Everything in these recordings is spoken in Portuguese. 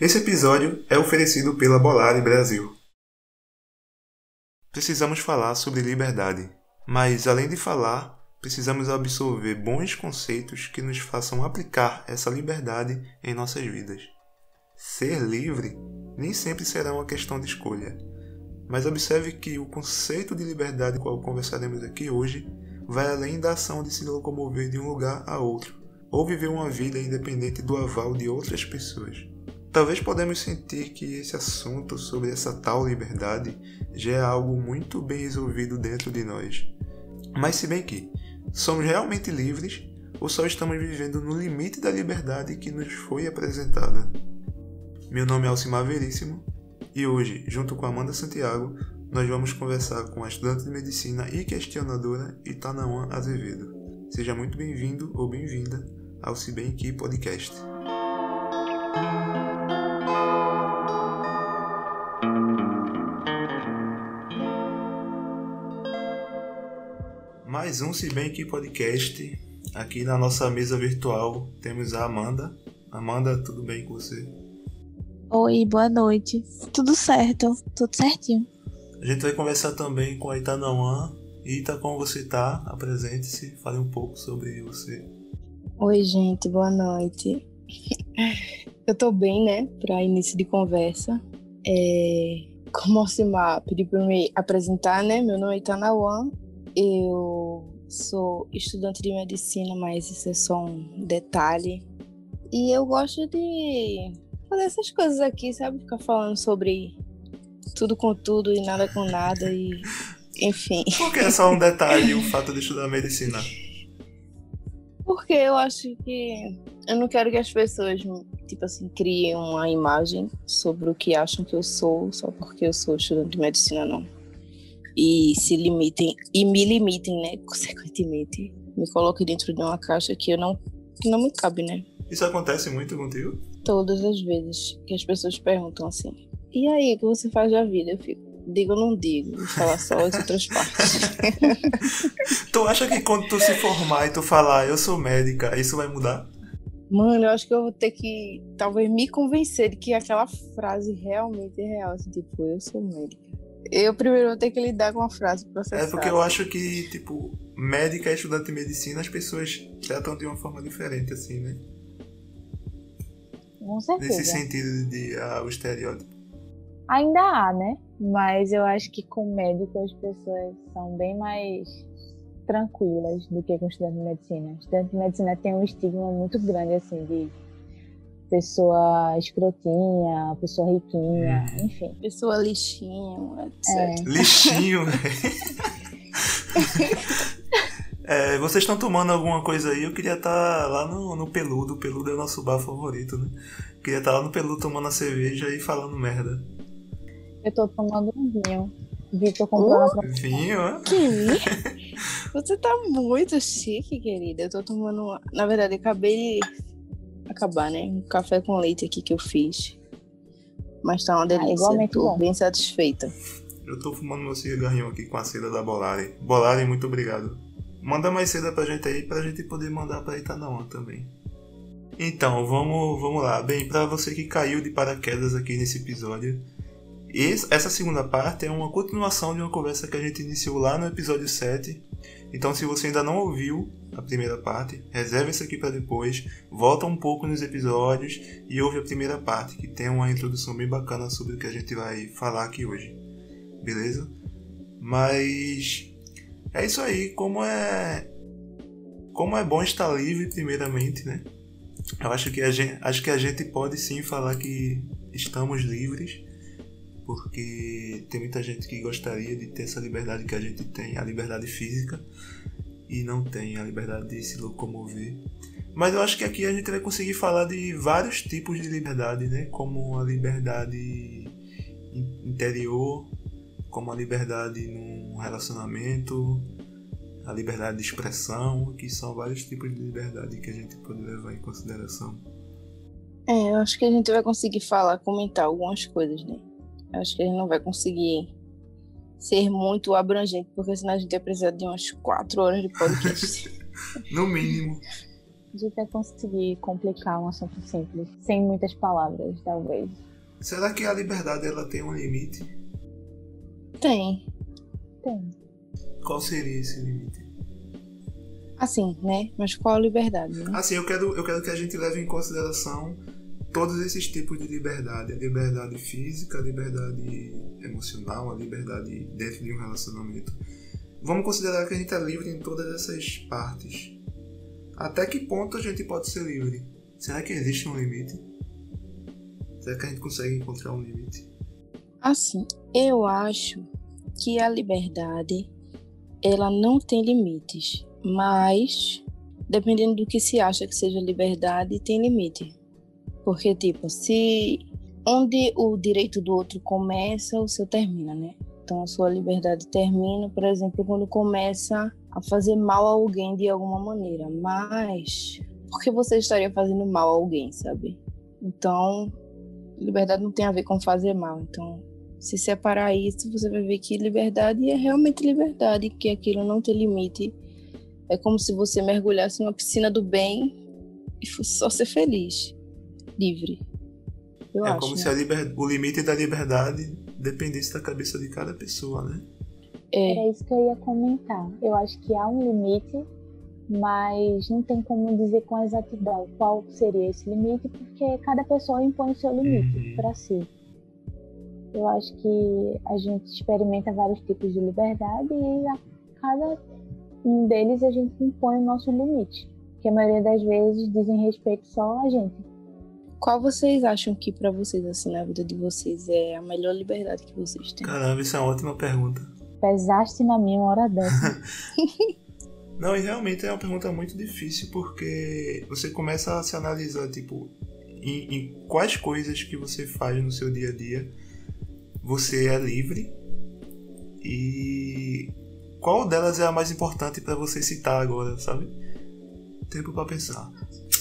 Esse episódio é oferecido pela Bolari Brasil. Precisamos falar sobre liberdade, mas além de falar, precisamos absorver bons conceitos que nos façam aplicar essa liberdade em nossas vidas. Ser livre nem sempre será uma questão de escolha, mas observe que o conceito de liberdade qual conversaremos aqui hoje vai além da ação de se locomover de um lugar a outro ou viver uma vida independente do aval de outras pessoas. Talvez podemos sentir que esse assunto sobre essa tal liberdade já é algo muito bem resolvido dentro de nós. Mas se bem que somos realmente livres ou só estamos vivendo no limite da liberdade que nos foi apresentada? Meu nome é Alcimar Veríssimo e hoje, junto com Amanda Santiago, nós vamos conversar com a estudante de medicina e questionadora Itanauã Azevedo. Seja muito bem-vindo ou bem-vinda ao Se Bem Que Podcast. Mais um Se Bem Que Podcast. Aqui na nossa mesa virtual temos a Amanda. Amanda, tudo bem com você? Oi, boa noite. Tudo certo, tudo certinho. A gente vai conversar também com a Itanauã. Ita, como você tá? Apresente-se, fale um pouco sobre você. Oi, gente, boa noite. Eu tô bem, né, para início de conversa. É... Como o Alcimar pediu para me apresentar, né? Meu nome é Itanauã, eu sou estudante de medicina, mas isso é só um detalhe. E eu gosto de fazer essas coisas aqui, sabe? Ficar falando sobre tudo com tudo e nada com nada e enfim. Por que é só um detalhe o fato de estudar medicina? Porque eu acho que eu não quero que as pessoas, tipo assim, criem uma imagem sobre o que acham que eu sou só porque eu sou estudante de medicina, não e se limitem e me limitem, né, consequentemente, me coloquem dentro de uma caixa que eu não que não me cabe, né? Isso acontece muito contigo? Todas as vezes que as pessoas perguntam assim: "E aí, o que você faz da vida?" Eu fico: "Digo ou não digo?" Vou falar só as outras partes. tu acha que quando tu se formar e tu falar: "Eu sou médica", isso vai mudar? Mano, eu acho que eu vou ter que talvez me convencer de que aquela frase realmente é real, assim, tipo, eu sou médica. Eu primeiro vou ter que lidar com a frase processada. É porque eu acho que, tipo, médica e estudante de medicina, as pessoas tratam de uma forma diferente, assim, né? Com certeza. Nesse sentido de ah, o estereótipo. Ainda há, né? Mas eu acho que com médico as pessoas são bem mais tranquilas do que com estudante de medicina. Estudante de medicina tem um estigma muito grande, assim, de pessoa escrotinha, pessoa riquinha, hum. enfim. Pessoa lixinho, etc. É. Lixinho, é, vocês estão tomando alguma coisa aí? Eu queria estar tá lá no, no Peludo. O Peludo é o nosso bar favorito, né? Eu queria estar tá lá no Peludo tomando a cerveja e falando merda. Eu tô tomando um vinho. Vitor comprou uh, pra... Vinho, é? Que? Você tá muito chique, querida. Eu tô tomando. Na verdade, eu acabei acabar, né? Um café com leite aqui que eu fiz. Mas tá uma ah, delícia. Ah, igualmente Tô bom. bem satisfeita. Eu tô fumando meu cigarrinho aqui com a seda da Bolari. Bolari, muito obrigado. Manda mais seda pra gente aí pra gente poder mandar pra Itanaã também. Então, vamos, vamos lá. Bem, para você que caiu de paraquedas aqui nesse episódio, essa segunda parte é uma continuação de uma conversa que a gente iniciou lá no episódio 7. Então, se você ainda não ouviu, a primeira parte, reserva isso aqui para depois, volta um pouco nos episódios e ouve a primeira parte, que tem uma introdução bem bacana sobre o que a gente vai falar aqui hoje. Beleza? Mas é isso aí, como é como é bom estar livre primeiramente, né? Eu acho que a gente, acho que a gente pode sim falar que estamos livres, porque tem muita gente que gostaria de ter essa liberdade que a gente tem, a liberdade física, e não tem a liberdade de se locomover. Mas eu acho que aqui a gente vai conseguir falar de vários tipos de liberdade, né? Como a liberdade interior, como a liberdade num relacionamento, a liberdade de expressão, que são vários tipos de liberdade que a gente pode levar em consideração. É, eu acho que a gente vai conseguir falar, comentar algumas coisas, né? Eu acho que a gente não vai conseguir ser muito abrangente, porque senão a gente ia precisar de umas quatro horas de podcast. no mínimo. A gente vai conseguir complicar um assunto simples, sem muitas palavras, talvez. Será que a liberdade ela tem um limite? Tem. Tem. Qual seria esse limite? Assim, né? Mas qual a liberdade? Né? Assim, eu quero, eu quero que a gente leve em consideração todos esses tipos de liberdade. A liberdade física, a liberdade emocional, a liberdade dentro de um relacionamento. Vamos considerar que a gente é livre em todas essas partes. Até que ponto a gente pode ser livre? Será que existe um limite? Será que a gente consegue encontrar um limite? Assim, eu acho que a liberdade ela não tem limites, mas dependendo do que se acha que seja liberdade, tem limite. Porque tipo, se onde o direito do outro começa, o seu termina, né? Então a sua liberdade termina, por exemplo, quando começa a fazer mal a alguém de alguma maneira. Mas por que você estaria fazendo mal a alguém, sabe? Então, liberdade não tem a ver com fazer mal. Então, se separar isso, você vai ver que liberdade é realmente liberdade, que aquilo não tem limite. É como se você mergulhasse numa piscina do bem e fosse só ser feliz, livre. Eu é acho, como né? se a liber... o limite da liberdade dependesse da cabeça de cada pessoa, né? É, Era isso que eu ia comentar. Eu acho que há um limite, mas não tem como dizer com exatidão qual seria esse limite, porque cada pessoa impõe o seu limite Uhum. para si. Eu acho que a gente experimenta vários tipos de liberdade e a cada um deles a gente impõe o nosso limite, que a maioria das vezes dizem respeito só a gente. Qual vocês acham que pra vocês, assim, na vida de vocês, é a melhor liberdade que vocês têm? Caramba, isso é uma ótima pergunta. Pesaste na minha uma hora dessa. Não, e realmente é uma pergunta muito difícil porque você começa a se analisar, tipo, em, em quais coisas que você faz no seu dia a dia você é livre e qual delas é a mais importante pra você citar agora, sabe? Tempo pra pensar.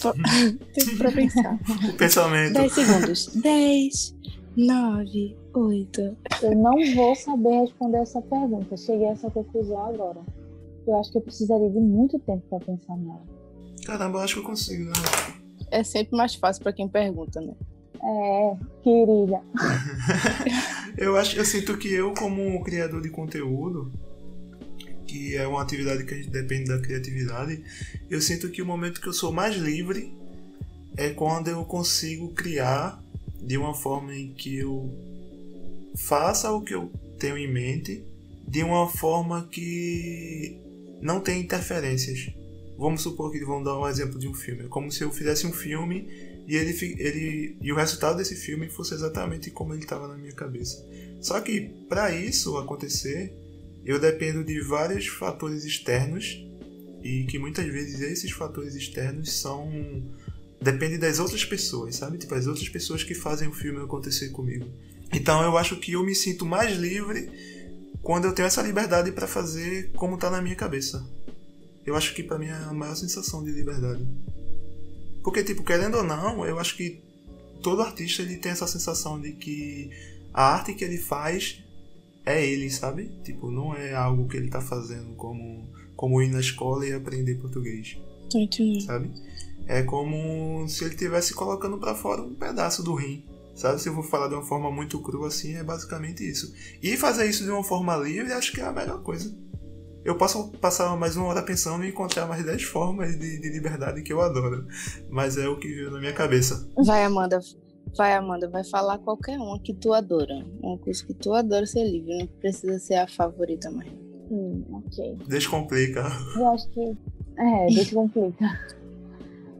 Tempo pra pensar. O pensamento. 10 segundos. 10, 9, 8. Eu não vou saber responder essa pergunta. Cheguei a essa conclusão agora. Eu acho que eu precisaria de muito tempo para pensar nela. Caramba, eu acho que eu consigo, né? É sempre mais fácil pra quem pergunta, né? É, querida. Eu acho, eu sinto que eu, como criador de conteúdo, que é uma atividade que depende da criatividade, eu sinto que o momento que eu sou mais livre é quando eu consigo criar de uma forma em que eu faça o que eu tenho em mente de uma forma que não tem interferências. Vamos supor que vamos dar um exemplo de um filme. É como se eu fizesse um filme e ele, ele e o resultado desse filme fosse exatamente como ele estava na minha cabeça. Só que para isso acontecer, eu dependo de vários fatores externos e que muitas vezes esses fatores externos são depende das outras pessoas, sabe? Tipo as outras pessoas que fazem o filme acontecer comigo. Então eu acho que eu me sinto mais livre quando eu tenho essa liberdade para fazer como tá na minha cabeça. Eu acho que para mim é a maior sensação de liberdade. Porque tipo, querendo ou não, eu acho que todo artista ele tem essa sensação de que a arte que ele faz é ele, sabe? Tipo, não é algo que ele tá fazendo como como ir na escola e aprender português, Tô entendendo. sabe? É como se ele estivesse colocando para fora um pedaço do rim, sabe? Se eu for falar de uma forma muito crua assim, é basicamente isso. E fazer isso de uma forma livre, acho que é a melhor coisa. Eu posso passar mais uma hora pensando e encontrar mais 10 formas de, de liberdade que eu adoro. Mas é o que veio na minha cabeça. Vai, Amanda. Vai, Amanda. Vai falar qualquer uma que tu adora. Uma coisa que tu adora ser livre. Não precisa ser a favorita mais. Hum, ok. Descomplica. Eu acho que. É, descomplica.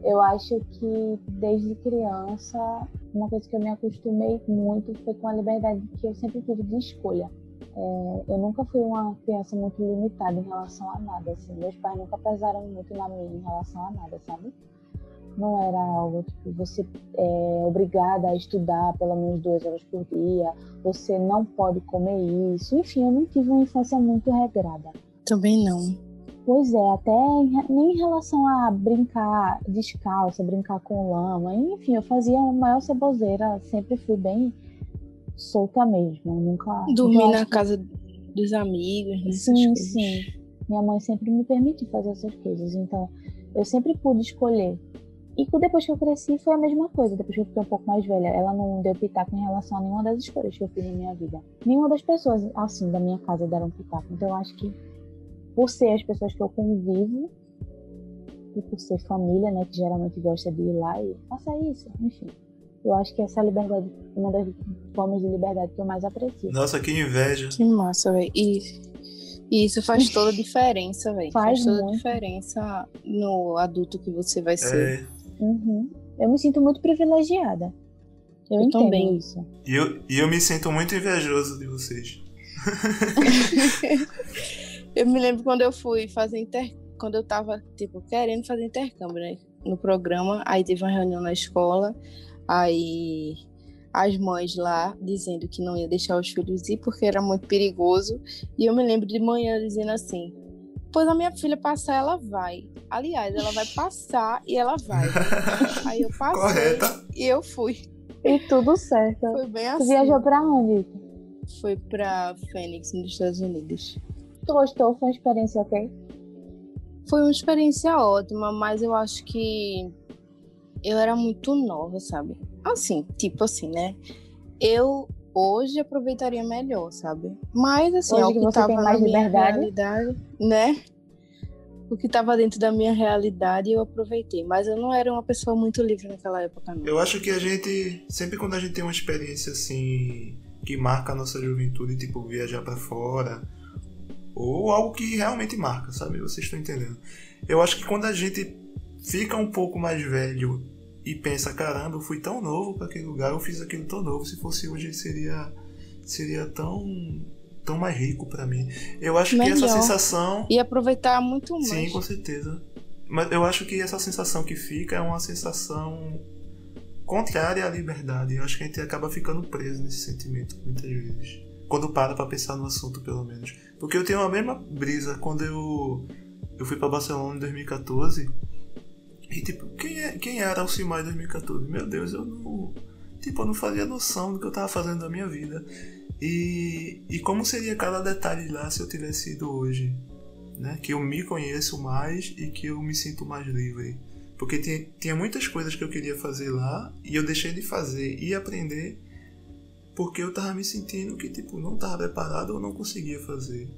Eu acho que desde criança, uma coisa que eu me acostumei muito foi com a liberdade que eu sempre tive de escolha. É, eu nunca fui uma criança muito limitada em relação a nada. Assim. Meus pais nunca pesaram muito na minha em relação a nada, sabe? Não era algo tipo, você é obrigada a estudar pelo menos duas horas por dia, você não pode comer isso. Enfim, eu não tive uma infância muito regrada. Também não. Pois é, até em- nem em relação a brincar descalça, brincar com lama, enfim, eu fazia a maior ceboseira, sempre fui bem solta mesmo, nunca. Dormir na que- casa dos amigos, né? Sim, sim. Minha mãe sempre me permitiu fazer essas coisas, então eu sempre pude escolher. E depois que eu cresci foi a mesma coisa, depois que eu fiquei um pouco mais velha. Ela não deu pitaco em relação a nenhuma das escolhas que eu fiz na minha vida. Nenhuma das pessoas, assim, da minha casa deram pitaco. Então eu acho que por ser as pessoas que eu convivo, e por ser família, né, que geralmente gosta de ir lá e faça isso, enfim. Eu acho que essa liberdade uma das formas de liberdade que eu mais aprecio. Nossa, que inveja. Que massa, velho. E, e, isso faz toda a diferença, velho. Faz, faz toda muito. a diferença no adulto que você vai ser. É, Uhum. Eu me sinto muito privilegiada. Eu, Eu entendo também. isso. e eu, e eu me sinto muito invejoso de vocês. Eu me lembro quando eu fui fazer inter... quando eu tava, tipo, querendo fazer intercâmbio, né? No programa, aí teve uma reunião na escola, aí as mães lá dizendo que não ia deixar os filhos ir porque era muito perigoso. E eu me lembro de manhã dizendo assim: Pois a minha filha passar, ela vai. Aliás, ela vai passar e ela vai. aí eu passei Correta. e eu fui. E tudo certo. Foi bem Tu assim. viajou pra onde? Foi pra Phoenix, nos Estados Unidos. Tu gostou? Foi uma experiência ok? Foi uma experiência ótima, mas eu acho que eu era muito nova, sabe? Assim, tipo assim, né? Eu hoje aproveitaria melhor, sabe? Mas assim, Hoje é o que que tava na mais minha liberdade. realidade, né? O que tava dentro da minha realidade eu aproveitei, mas eu não era uma pessoa muito livre naquela época, não. Eu acho que a gente, sempre quando a gente tem uma experiência assim, que marca a nossa juventude, tipo viajar pra fora, ou algo que realmente marca, sabe? Vocês estão entendendo. Eu acho que quando a gente fica um pouco mais velho e pensa, caramba, eu fui tão novo para aquele lugar, eu fiz aquilo tão novo, se fosse hoje seria seria tão tão mais rico para mim. Eu acho que essa Melhor. sensação E aproveitar muito mais. Sim, com certeza. Mas eu acho que essa sensação que fica é uma sensação contrária à liberdade. Eu acho que a gente acaba ficando preso nesse sentimento muitas vezes. Quando para pra pensar no assunto, pelo menos. Porque eu tenho a mesma brisa quando eu, eu fui pra Barcelona em 2014. E tipo, quem, é, quem era Alcimar em 2014? Meu Deus, eu não. Tipo, eu não fazia noção do que eu tava fazendo da minha vida. E, e como seria cada detalhe lá se eu tivesse ido hoje? Né? Que eu me conheço mais e que eu me sinto mais livre. Porque tinha, tinha muitas coisas que eu queria fazer lá e eu deixei de fazer e aprender porque eu tava me sentindo que tipo não tava preparado ou não conseguia fazer.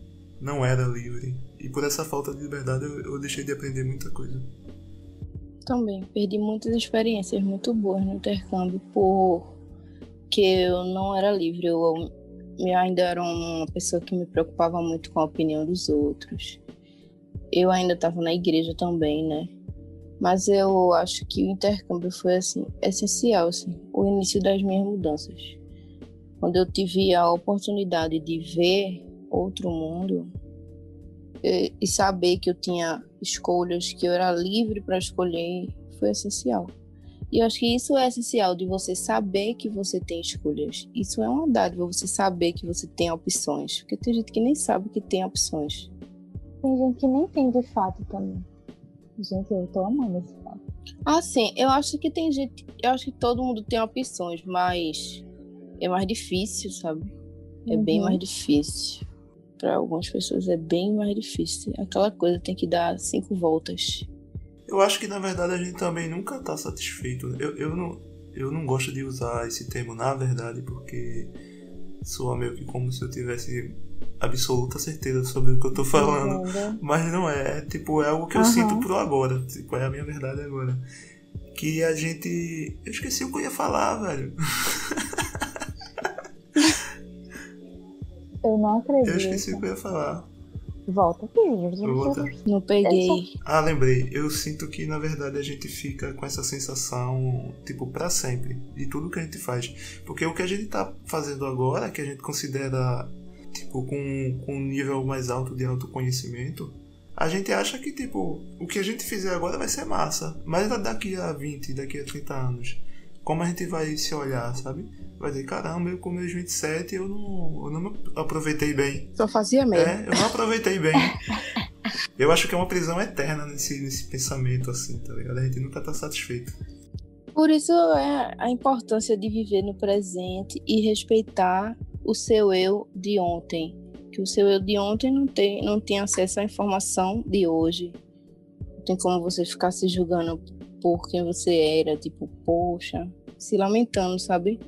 Não era livre. E por essa falta de liberdade eu, eu deixei de aprender muita coisa. Também perdi muitas experiências muito boas no intercâmbio porque eu não era livre. Eu, eu ainda era uma pessoa que me preocupava muito com a opinião dos outros. Eu ainda estava na igreja também, né? Mas eu acho que o intercâmbio foi assim essencial, assim, o início das minhas mudanças. Quando eu tive a oportunidade de ver outro mundo e, e saber que eu tinha escolhas, que eu era livre para escolher, foi essencial. E eu acho que isso é essencial, de você saber que você tem escolhas. Isso é uma dádiva, você saber que você tem opções. Porque tem gente que nem sabe que tem opções. Tem gente que nem tem de fato também. Gente, eu tô amando esse fato. Assim, eu acho que tem gente. Eu acho que todo mundo tem opções, mas é mais difícil, sabe? É bem Uhum. mais difícil. Para algumas pessoas é bem mais difícil. Aquela coisa tem que dar cinco voltas. Eu acho que na verdade a gente também nunca tá satisfeito. Eu, eu, não, eu não gosto de usar esse termo na verdade porque soa meio que como se eu tivesse absoluta certeza sobre o que eu tô falando. Entendo. Mas não é, é tipo, é algo que eu sinto pro agora. Tipo, é a minha verdade agora. Que a gente. Eu esqueci o que eu ia falar, velho. Eu não acredito. Eu esqueci o que eu ia falar. Volta aqui, Eu vou voltar. Não peguei. Ah, lembrei. Eu sinto que na verdade a gente fica com essa sensação, tipo, pra sempre, de tudo que a gente faz. Porque o que a gente tá fazendo agora, que a gente considera, tipo, com, com um nível mais alto de autoconhecimento, a gente acha que, tipo, o que a gente fizer agora vai ser massa. Mas daqui a 20, daqui a 30 anos, como a gente vai se olhar, sabe? Vai dizer, caramba, eu com meus 27 eu não, eu não me aproveitei bem. Só fazia mesmo. É, eu não aproveitei bem. Eu acho que é uma prisão eterna nesse, nesse pensamento, assim, tá ligado? A gente nunca tá satisfeito. Por isso é a importância de viver no presente e respeitar o seu eu de ontem. Que o seu eu de ontem não tem, não tem acesso à informação de hoje. tem como você ficar se julgando por quem você era, tipo, poxa, se lamentando, sabe?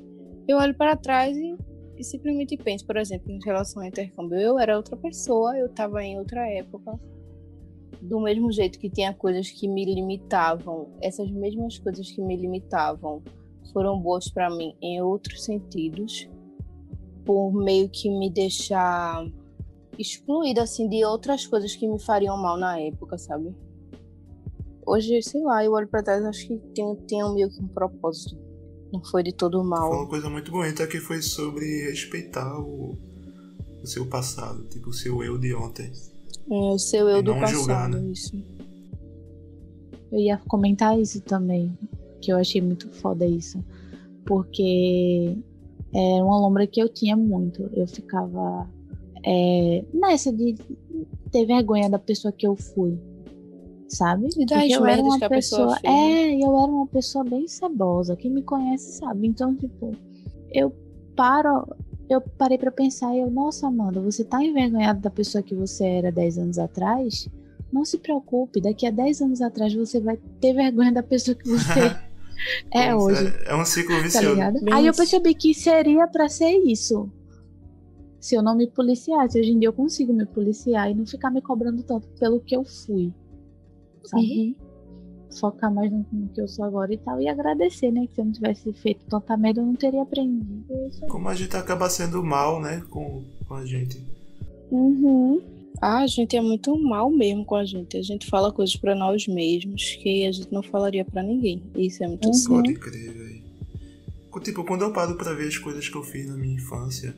Eu olho para trás e, e simplesmente penso, por exemplo, em relação ao intercâmbio, eu era outra pessoa, eu estava em outra época. Do mesmo jeito que tinha coisas que me limitavam, essas mesmas coisas que me limitavam foram boas para mim em outros sentidos, por meio que me deixar excluída assim de outras coisas que me fariam mal na época, sabe? Hoje, sei lá, eu olho para trás e acho que tem, tem meio que um propósito. Não foi de todo mal. Foi uma coisa muito bonita que foi sobre respeitar o, o seu passado, tipo o seu eu de ontem. É, o seu eu E do passado, julgar, né? isso. Eu ia comentar isso também, que eu achei muito foda isso. Porque era uma lombra que eu tinha muito. Eu ficava é, nessa de ter vergonha da pessoa que eu fui. Sabe? E das Porque eu era uma que a pessoa pessoa. fez, né? É, eu era uma pessoa bem cebosa. Quem me conhece sabe. Então, tipo, eu paro. Eu parei pra pensar e eu, nossa, Amanda, você tá envergonhada da pessoa que você era 10 anos atrás? Não se preocupe, daqui a 10 anos atrás você vai ter vergonha da pessoa que você é Pois hoje. É, é um ciclo Tá vicioso. ligado? Bem Aí eu percebi que seria pra ser isso. Se eu não me policiasse, hoje em dia eu consigo me policiar e não ficar me cobrando tanto pelo que eu fui. Sabe? Uhum. Focar mais no, no que eu sou agora e tal. E agradecer, né? Que se eu não tivesse feito tanta merda, eu não teria aprendido. É. Como a gente acaba sendo mal, né, com, com a gente. Uhum. Ah, a gente é muito mal mesmo com a gente. A gente fala coisas pra nós mesmos que a gente não falaria pra ninguém. Isso é muito Uhum. sério. Pode crer, velho. Tipo, quando eu paro pra ver as coisas que eu fiz na minha infância,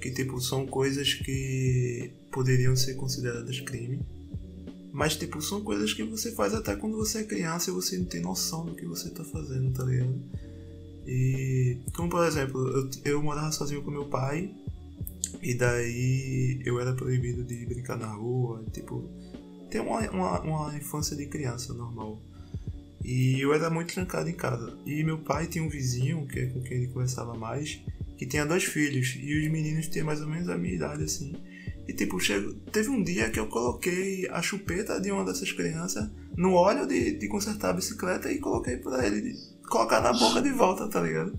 que tipo, são coisas que poderiam ser consideradas crime. Mas, tipo, são coisas que você faz até quando você é criança e você não tem noção do que você tá fazendo, tá ligado? E, como por exemplo, eu, eu morava sozinho com meu pai, e daí eu era proibido de brincar na rua, tipo, ter uma, uma, uma infância de criança normal. E eu era muito trancado em casa. E meu pai tinha um vizinho, que é com quem ele conversava mais, que tinha dois filhos. E os meninos tinham mais ou menos a minha idade, assim. E tipo, chego, teve um dia que eu coloquei a chupeta de uma dessas crianças no óleo de, de consertar a bicicleta e coloquei pra ele colocar na boca de volta, tá ligado?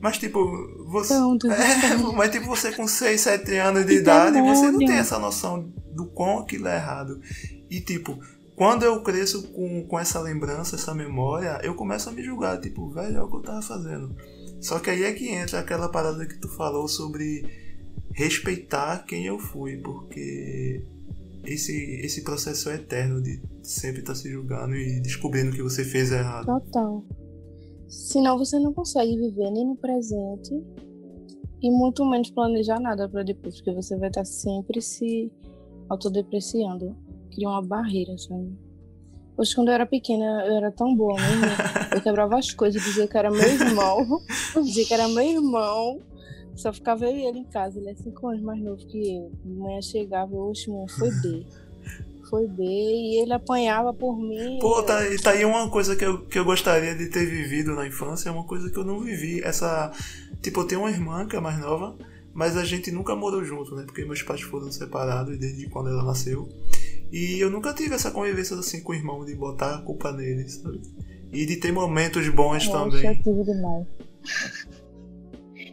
Mas tipo, você. Então, tu- É, mas tipo, você com 6, 7 anos de Que idade, você não demônio. tem essa noção do quão aquilo é errado. E tipo, quando eu cresço com, com essa lembrança, essa memória, eu começo a me julgar, tipo, velho, é o que eu tava fazendo. Só que aí é que entra aquela parada que tu falou sobre respeitar quem eu fui, porque esse, esse processo é eterno de sempre estar se julgando e descobrindo que você fez errado. Total. Senão você não consegue viver nem no presente e muito menos planejar nada pra depois, porque você vai estar sempre se autodepreciando. Cria uma barreira, sabe? Hoje, quando eu era pequena, eu era tão boa mesmo. Eu quebrava as coisas, dizia que era meu irmão. dizia que era meu irmão. Só ficava eu e ele em casa. Ele é cinco anos mais novo que eu. Manhã chegava, oxe, mãe, foi B. Foi B. E ele apanhava por mim. Pô, tá, aí- tá aí uma coisa que eu, que eu gostaria de ter vivido na infância, é uma coisa que eu não vivi. Essa. Tipo, eu tenho uma irmã que é mais nova, mas a gente nunca morou junto, né? Porque meus pais foram separados desde quando ela nasceu. E eu nunca tive essa convivência assim com o irmão, de botar a culpa nele, sabe? E de ter momentos bons Eu também. acho tive demais.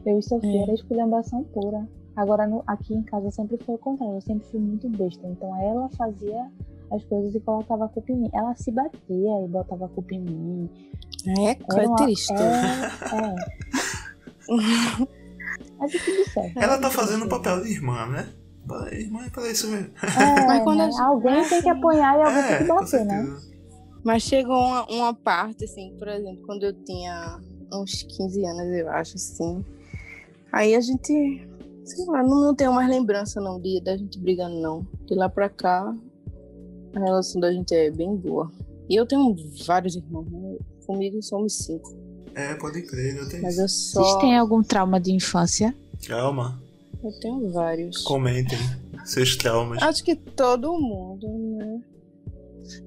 Eu e Sofia É. era esculhambação pura. Agora, no- aqui em casa sempre foi o contrário. Eu sempre fui muito besta. Então, ela fazia as coisas e colocava a culpa em mim. Ela se batia e botava a culpa em mim. É, é uma- triste. É, é. Mas é tudo certo. Ela tá fazendo o papel de irmã, né? Irmã é pra isso mesmo. É, Mas quando né? gente- Alguém tem que apanhar e alguém tem É, que com bater, né? Mas chegou uma, uma parte, assim, por exemplo, quando eu tinha uns 15 anos, eu acho, assim. Aí a gente, sei lá, não, não tenho mais lembrança, não, de, da gente brigando, não. De lá pra cá, a relação da gente é bem boa. E eu tenho vários irmãos, né? Comigo somos cinco. É, pode crer, não tem Mas eu só. Vocês têm algum trauma de infância? Calma, Eu tenho vários. comentem seus traumas. Acho que todo mundo, né?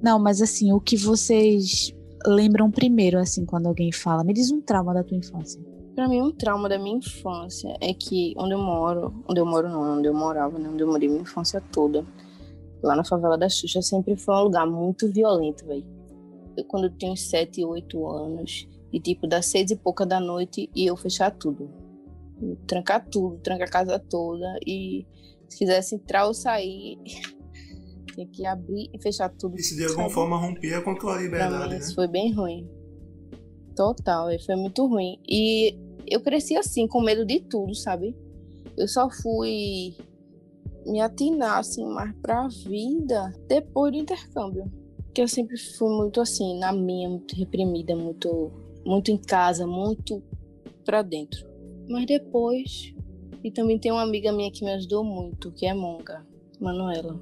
Não, mas assim, o que vocês lembram primeiro, assim, quando alguém fala? Me diz um trauma da tua infância. Pra mim, um trauma da minha infância é que onde eu moro, onde eu moro não, onde eu morava, né? Onde eu morei minha infância toda, lá na favela da Xuxa sempre foi um lugar muito violento, velho. Eu, quando eu tinha uns 7, 8 anos, e tipo, das seis e pouca da noite, e eu fechar tudo. Trancar tudo, trancar a casa toda, e se quisesse entrar ou sair, tinha que abrir e fechar tudo. Isso de alguma sabe? forma rompia com a tua liberdade, mim, né? Isso foi bem ruim. Total, foi muito ruim. E eu cresci assim, com medo de tudo, sabe? Eu só fui me atinar assim mais para a vida depois do intercâmbio. Que eu sempre fui muito assim, na minha, muito reprimida, muito muito em casa, muito para dentro. Mas depois, e também tem uma amiga minha que me ajudou muito, que é Monga, Manuela.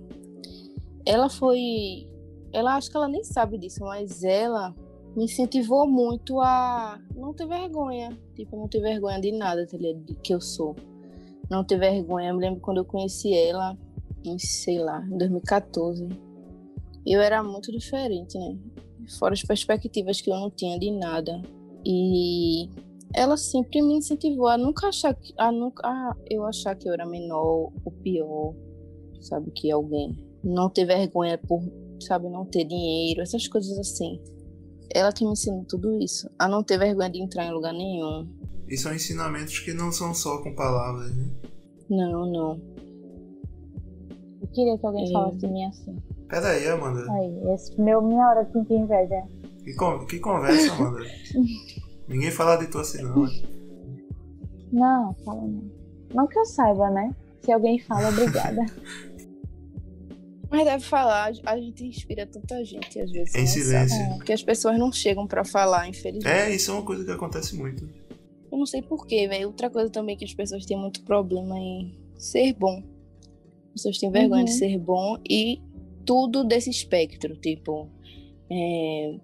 Ela foi, ela acho que ela nem sabe disso, mas ela me incentivou muito a não ter vergonha, tipo, não ter vergonha de nada, tá? De que eu sou não ter vergonha. Eu me lembro quando eu conheci ela, em, sei lá, em 2014. Eu era muito diferente, né? Fora as perspectivas que eu não tinha de nada. E ela sempre me incentivou a nunca achar que, a nunca a eu achar que eu era menor ou pior, sabe, que alguém. Não ter vergonha por, sabe, não ter dinheiro, essas coisas assim. Ela que me ensinou tudo isso. A não ter vergonha de entrar em lugar nenhum, e são ensinamentos que não são só com palavras, né? Não, não. Eu queria que alguém é. falasse de mim assim. Peraí, Amanda. Aí, esse meu, minha hora de sentir inveja. Que, con que conversa, Amanda? Ninguém fala de tu assim, não, né? Não, fala não. Não que eu saiba, né? Se alguém fala, obrigada. Mas deve falar, a gente inspira tanta gente às vezes. Em silêncio. É, porque as pessoas não chegam para falar, infelizmente. É, isso é uma coisa que acontece muito. Eu não sei porquê, velho. Outra coisa também que as pessoas têm muito problema em ser bom. As pessoas têm vergonha uhum. de ser bom e tudo desse espectro, tipo. É,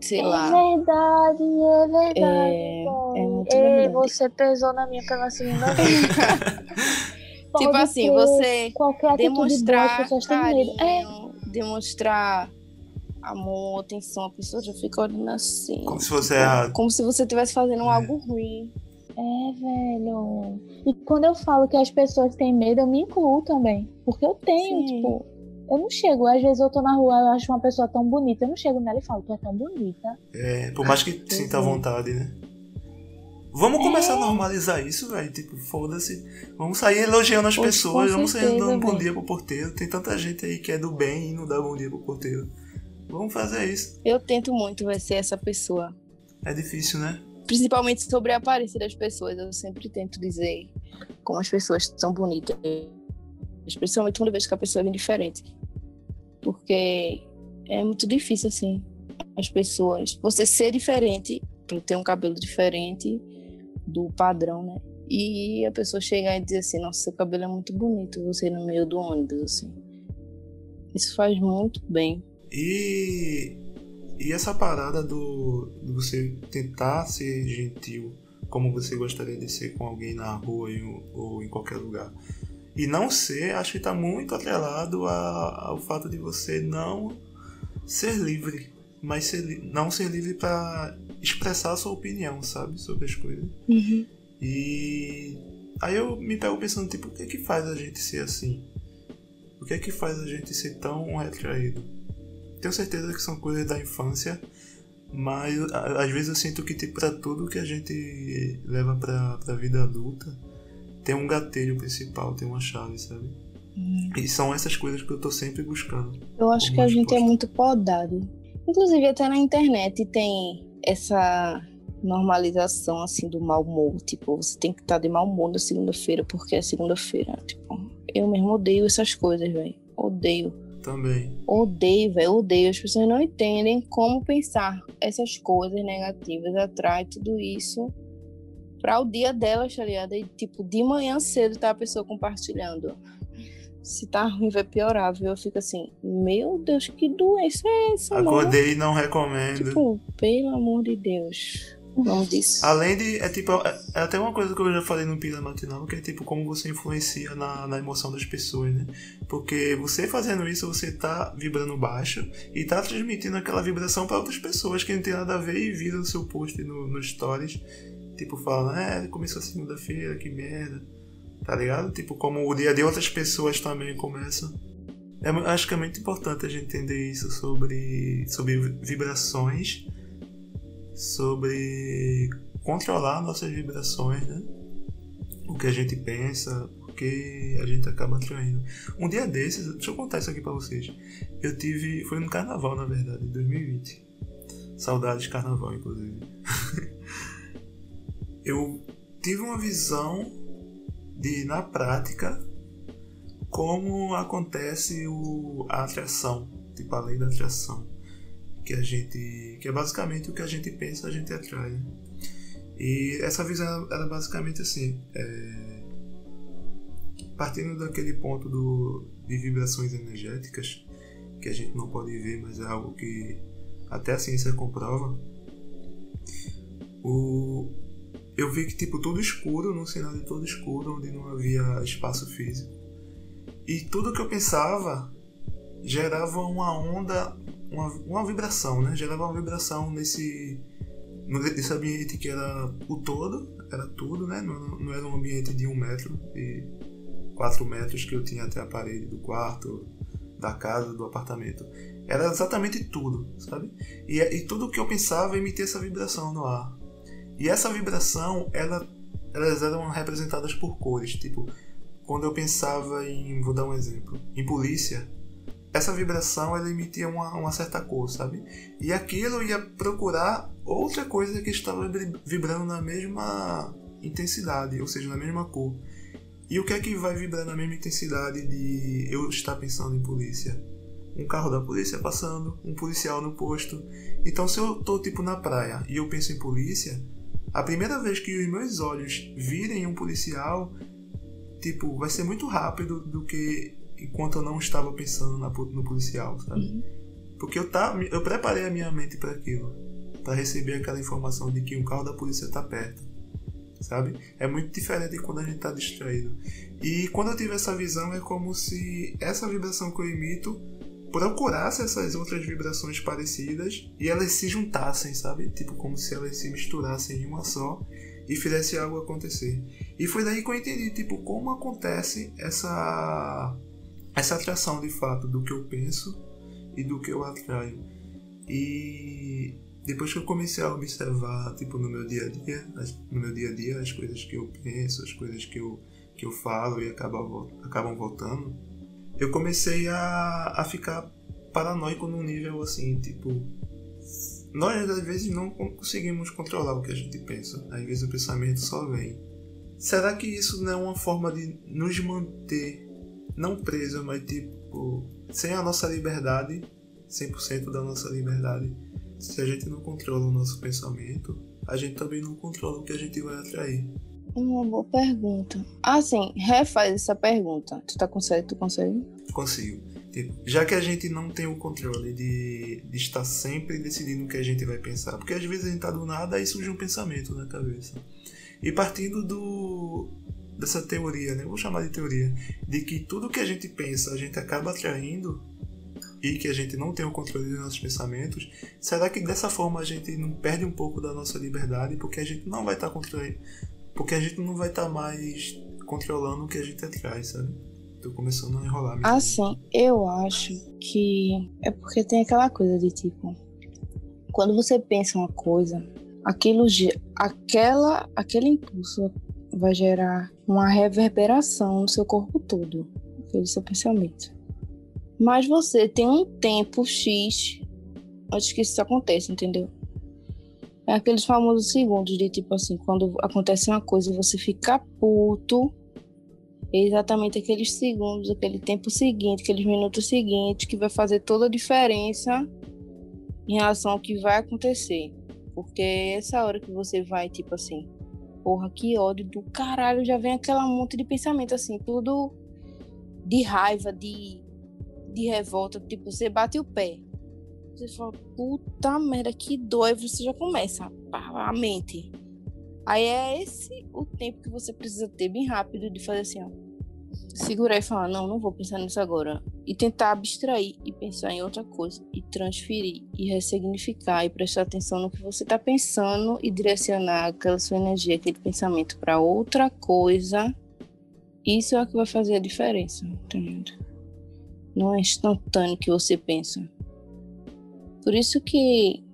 sei é lá. Verdade, é verdade, é, é muito Ei, verdade. você pesou na minha pela segunda vez. Tipo assim, você demonstrar carinho, é. demonstrar amor, atenção, a pessoa já fica olhando assim. Como se fosse errado. Como se você estivesse fazendo é. algo ruim. É, velho. E quando eu falo que as pessoas têm medo, eu me incluo também. Porque eu tenho, Sim. tipo. Eu não chego, às vezes eu tô na rua, eu acho uma pessoa tão bonita, eu não chego nela e falo, tu é tão bonita. É, por mais que é, sinta vontade, né? Vamos é. começar a normalizar isso, velho. Tipo, foda-se. Vamos sair elogiando as pessoas, vamos sair dando bom dia pro porteiro. Tem tanta gente aí que é do bem e não dá bom dia pro porteiro. Vamos fazer isso. Eu tento muito vai ser essa pessoa. É difícil, né? Principalmente sobre a aparência das pessoas. Eu sempre tento dizer como as pessoas são bonitas. Especialmente quando eu vejo que a pessoa é diferente. Porque é muito difícil, assim, as pessoas. Você ser diferente, ter um cabelo diferente do padrão, né? E a pessoa chegar e dizer assim: Nossa, seu cabelo é muito bonito, você no meio do ônibus, assim. Isso faz muito bem e, e essa parada do, do você tentar ser gentil como você gostaria de ser com alguém na rua ou, em qualquer lugar. E não ser, acho que está muito atrelado ao fato de você não ser livre, mas ser, não ser livre para expressar a sua opinião, sabe, sobre as coisas. Uhum. E aí eu me pego pensando, tipo, o que é que faz a gente ser assim? O que é que faz a gente ser tão retraído? tenho certeza que são coisas da infância, mas às vezes eu sinto que tipo, para tudo que a gente leva pra, pra vida adulta, tem um gatilho principal, tem uma chave, sabe? Hum. E são essas coisas que eu tô sempre buscando. Eu acho que a gente é muito podado. Inclusive até na internet tem essa normalização assim do mau humor, tipo, você tem que estar tá de mau humor na segunda-feira porque é segunda-feira, tipo, eu mesmo odeio essas coisas, velho. Odeio. Também. Odeio, velho, odeio. As pessoas não entendem como pensar essas coisas negativas, atrai tudo isso para o dia delas, tá ligado? E, tipo, de manhã cedo tá a pessoa compartilhando. Se tá ruim, vai piorar, viu? Eu fico assim, meu Deus, que doença é essa? Acordei e não recomendo. Tipo, pelo amor de Deus. Não disso. Além de. É tipo. É, é, até uma coisa que eu já falei no Pila Matinal, que é tipo como você influencia na, na emoção das pessoas, né? Porque você fazendo isso, você tá vibrando baixo e tá transmitindo aquela vibração para outras pessoas que não tem nada a ver e viram o seu post no, no Stories. Tipo, falando, é, começou segunda-feira, que merda. Tá ligado? Tipo, como o dia de outras pessoas também começa. É, acho que é muito importante a gente entender isso sobre, sobre vibrações, sobre controlar nossas vibrações, né? O que a gente pensa, porque a gente acaba atraindo. Um dia desses, deixa eu contar isso aqui pra vocês. Eu tive. Foi no carnaval, na verdade, em 2020. Saudades de carnaval, inclusive. eu tive uma visão de, na prática, como acontece o, a atração, tipo a lei da atração, que a gente, que é basicamente o que a gente pensa, a gente atrai. Né? E essa visão era basicamente assim, é, partindo daquele ponto do, de vibrações energéticas que a gente não pode ver, mas é algo que até a ciência comprova. O, eu vi que tipo tudo escuro, num cenário todo escuro, onde não havia espaço físico e tudo que eu pensava gerava uma onda, uma, uma vibração, né? Gerava uma vibração nesse, nesse ambiente que era o todo, era tudo, né? Não, não era um ambiente de um metro e quatro metros que eu tinha até a parede do quarto, da casa, do apartamento. Era exatamente tudo, sabe? E, e tudo que eu pensava emitia essa vibração no ar. E essa vibração, ela, elas eram representadas por cores, tipo quando eu pensava em, vou dar um exemplo, em polícia, essa vibração ela emitia uma, uma certa cor, sabe? E aquilo ia procurar outra coisa que estava vibrando na mesma intensidade, ou seja, na mesma cor. E o que é que vai vibrar na mesma intensidade de eu estar pensando em polícia? Um carro da polícia passando, um policial no posto. Então, se eu tô tipo na praia e eu penso em polícia, a primeira vez que os meus olhos virem um policial, tipo, vai ser muito rápido do que enquanto eu não estava pensando na, no policial, sabe? Uhum. Porque eu, tá, eu preparei a minha mente para aquilo, para receber aquela informação de que um carro da polícia está perto, sabe? É muito diferente quando a gente está distraído. E quando eu tive essa visão, é como se essa vibração que eu emito procurasse essas outras vibrações parecidas e elas se juntassem, sabe? Tipo, como se elas se misturassem em uma só e fizesse algo acontecer. E foi daí que eu entendi, tipo, como acontece essa essa atração de fato do que eu penso e do que eu atraio. E depois que eu comecei a observar, tipo, no meu dia a dia, no meu dia a dia, as coisas que eu penso, as coisas que eu, que eu falo e acabam, acabam voltando, eu comecei a, a ficar paranoico num nível assim, tipo, nós às vezes não conseguimos controlar o que a gente pensa. Às vezes o pensamento só vem. Será que isso não é uma forma de nos manter não presos, mas tipo sem a nossa liberdade, 100% da nossa liberdade? Se a gente não controla o nosso pensamento, a gente também não controla o que a gente vai atrair. Uma boa pergunta. Ah, sim, refaz essa pergunta. Tu tá consegue? Tu consegue? Consigo. Tipo, já que a gente não tem o controle de, de estar sempre decidindo o que a gente vai pensar, porque às vezes a gente tá do nada e surge um pensamento na cabeça. E partindo do dessa teoria, né? Vou chamar de teoria, de que tudo que a gente pensa a gente acaba atraindo e que a gente não tem o controle dos nossos pensamentos, será que dessa forma a gente não perde um pouco da nossa liberdade porque a gente não vai estar tá porque a gente não vai estar tá mais controlando o que a gente atrai, sabe? Tô começando a enrolar. Mesmo. Assim, eu acho que é porque tem aquela coisa de tipo, quando você pensa uma coisa, aquilo, aquela, aquele impulso vai gerar uma reverberação no seu corpo todo, aquele seu pensamento. Mas você tem um tempo X antes que isso aconteça, entendeu? É aqueles famosos segundos de tipo assim, quando acontece uma coisa você fica puto exatamente aqueles segundos, aquele tempo seguinte, aqueles minutos seguintes que vai fazer toda a diferença em relação ao que vai acontecer. Porque é essa hora que você vai, tipo assim, porra, que ódio do caralho, já vem aquela monte de pensamento, assim, tudo de raiva, de, de revolta, tipo, você bate o pé. Você fala, puta merda, que dói, você já começa a, a mente. Aí é esse o tempo que você precisa ter bem rápido de fazer assim, ó. Segurar e falar, não, não vou pensar nisso agora. E tentar abstrair e pensar em outra coisa. E transferir e ressignificar e prestar atenção no que você está pensando e direcionar aquela sua energia, aquele pensamento para outra coisa. Isso é o que vai fazer a diferença, entendeu? não é instantâneo que você pensa. Por isso que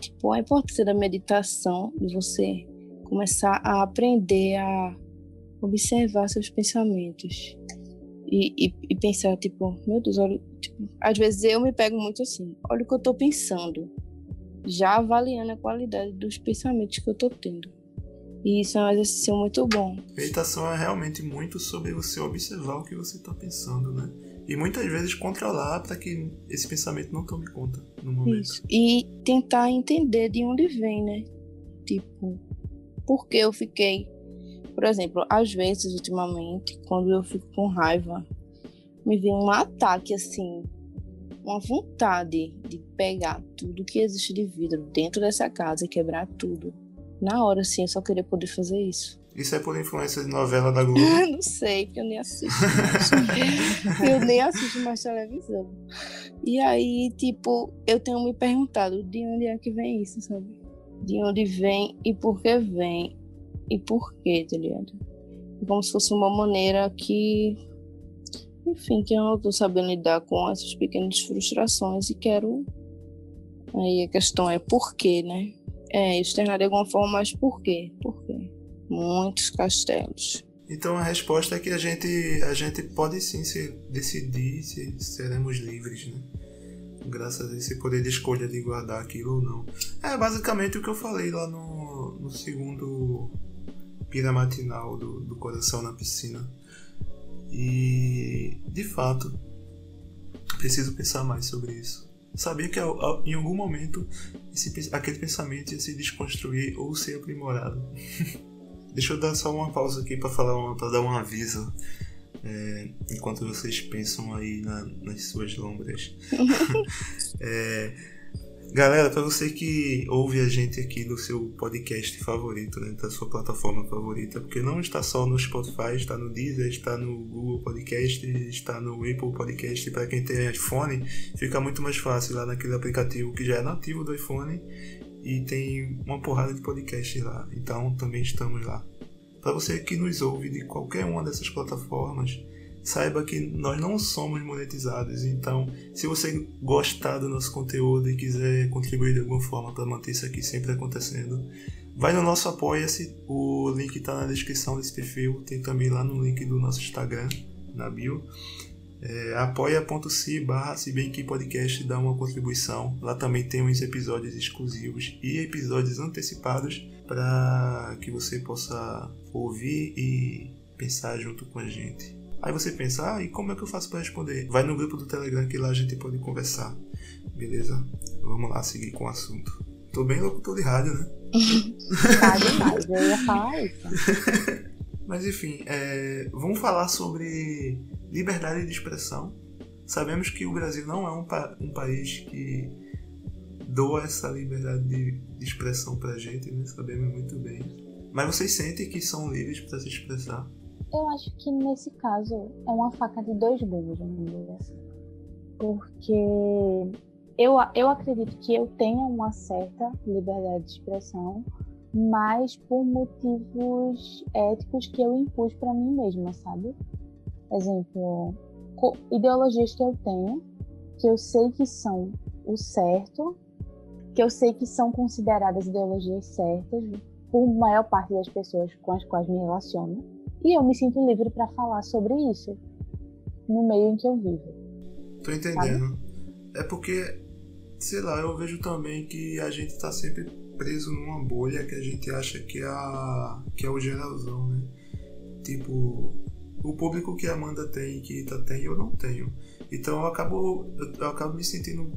tipo, a importância da meditação, de você começar a aprender a observar seus pensamentos. E, e, e pensar, tipo, meu Deus, olha, tipo, às vezes eu me pego muito assim, olha o que eu tô pensando, já avaliando a qualidade dos pensamentos que eu tô tendo. E isso é um exercício muito bom. Meditação é realmente muito sobre você observar o que você está pensando, né? E muitas vezes controlar para que esse pensamento não tome conta no momento. Isso. E tentar entender de onde vem, né? Tipo, por que eu fiquei. Por exemplo, às vezes, ultimamente, quando eu fico com raiva, me vem um ataque assim, uma vontade de pegar tudo que existe de vidro dentro dessa casa e quebrar tudo. Na hora, assim, eu só queria poder fazer isso. Isso é por influência de novela da Globo? não sei, porque eu nem assisto mais. eu nem assisto mais televisão. E aí, tipo, eu tenho me perguntado de onde é que vem isso, sabe? De onde vem e por que vem. E por quê, tá ligado? Como se fosse uma maneira que. Enfim, que eu não tô sabendo lidar com essas pequenas frustrações e quero. Aí a questão é por quê, né? É, externar de alguma forma, mas por quê? Por quê? Muitos castelos. Então a resposta é que a gente, a gente pode sim se, decidir se seremos livres, né? Graças a esse poder de escolha de guardar aquilo ou não. É basicamente o que eu falei lá no, no segundo pira matinal do, do coração na piscina. E de fato, preciso pensar mais sobre isso. Sabia que em algum momento esse, aquele pensamento ia se desconstruir ou ser aprimorado. Deixa eu dar só uma pausa aqui para falar para dar um aviso. É, enquanto vocês pensam aí na, nas suas lombras. é, galera, para você que ouve a gente aqui do seu podcast favorito, né, da sua plataforma favorita, porque não está só no Spotify, está no Deezer, está no Google Podcast, está no Apple Podcast. Para quem tem iPhone, fica muito mais fácil lá naquele aplicativo que já é nativo do iPhone e tem uma porrada de podcasts lá. Então também estamos lá. Para você que nos ouve de qualquer uma dessas plataformas, saiba que nós não somos monetizados. Então, se você gostar do nosso conteúdo e quiser contribuir de alguma forma para manter isso aqui sempre acontecendo, vai no nosso Apoia-se. O link está na descrição desse perfil. Tem também lá no link do nosso Instagram, na bio é, apoia.se barra se bem que podcast dá uma contribuição. Lá também tem uns episódios exclusivos e episódios antecipados para que você possa ouvir e pensar junto com a gente. Aí você pensa, ah, e como é que eu faço para responder? Vai no grupo do Telegram que lá a gente pode conversar. Beleza? Vamos lá seguir com o assunto. Tô bem louco, de rádio, né? tá demais, eu ia falar isso. Mas enfim, é, vamos falar sobre liberdade de expressão. Sabemos que o Brasil não é um, pa um país que doa essa liberdade de, de expressão pra gente, né? Sabemos muito bem. Mas vocês sentem que são livres para se expressar? Eu acho que nesse caso é uma faca de dois gumes, assim. Porque eu, eu acredito que eu tenha uma certa liberdade de expressão, mas por motivos éticos que eu impus para mim mesma, sabe? Exemplo, ideologias que eu tenho, que eu sei que são o certo, que eu sei que são consideradas ideologias certas por maior parte das pessoas com as quais me relaciono, e eu me sinto livre para falar sobre isso no meio em que eu vivo. Tô entendendo. Sabe? É porque, sei lá, eu vejo também que a gente tá sempre preso numa bolha que a gente acha que é, a, que é o geralzão, né? Tipo, o público que a Amanda tem que Ita tem, eu não tenho. Então eu acabo, eu acabo me sentindo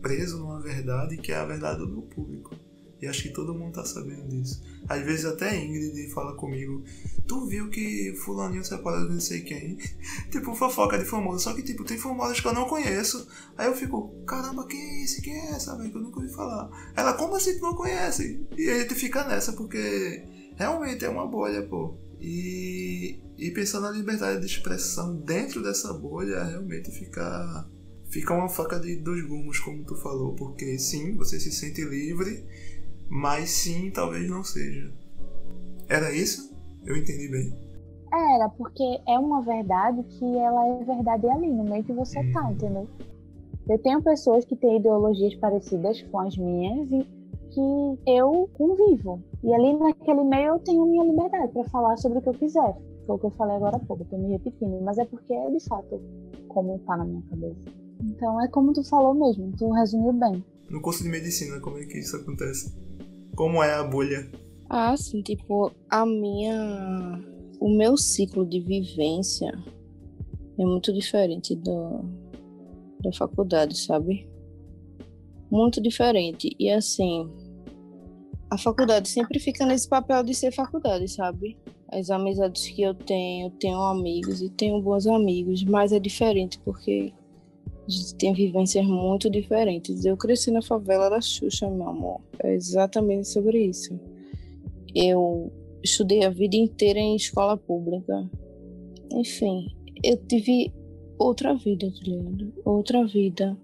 preso numa verdade que é a verdade do meu público. E acho que todo mundo tá sabendo disso. Às vezes até Ingrid fala comigo, tu viu que fulaninho separou de não sei quem? tipo, fofoca de famoso. Só que, tipo, tem famosos que eu não conheço. Aí eu fico, caramba, quem é esse? Quem é essa, velho? Que eu nunca ouvi falar. Ela, como assim tu não conhece? E a gente fica nessa, porque realmente é uma bolha, pô. E, e pensando na liberdade de expressão dentro dessa bolha, realmente fica, fica uma faca de dois gumes, como tu falou, porque sim, você se sente livre, mas sim, talvez não seja. Era isso? Eu entendi bem. Era, porque é uma verdade que ela é verdade ali, no meio que você tá, entendeu? Eu tenho pessoas que têm ideologias parecidas com as minhas e que eu convivo. E ali naquele meio eu tenho minha liberdade para falar sobre o que eu quiser. Foi o que eu falei agora há pouco, tô me repetindo, mas é porque é de fato como tá na minha cabeça. Então é como tu falou mesmo, tu resumiu bem. No curso de medicina, como é que isso acontece? Como é a bolha? Ah, sim, tipo, a minha. O meu ciclo de vivência é muito diferente do, da faculdade, sabe? Muito diferente. E assim, a faculdade sempre fica nesse papel de ser faculdade, sabe? As amizades que eu tenho, tenho amigos e tenho bons amigos, mas é diferente porque a gente tem vivências muito diferentes. Eu cresci na favela da Xuxa, meu amor. É exatamente sobre isso. Eu estudei a vida inteira em escola pública. Enfim, eu tive outra vida, tá? Outra vida.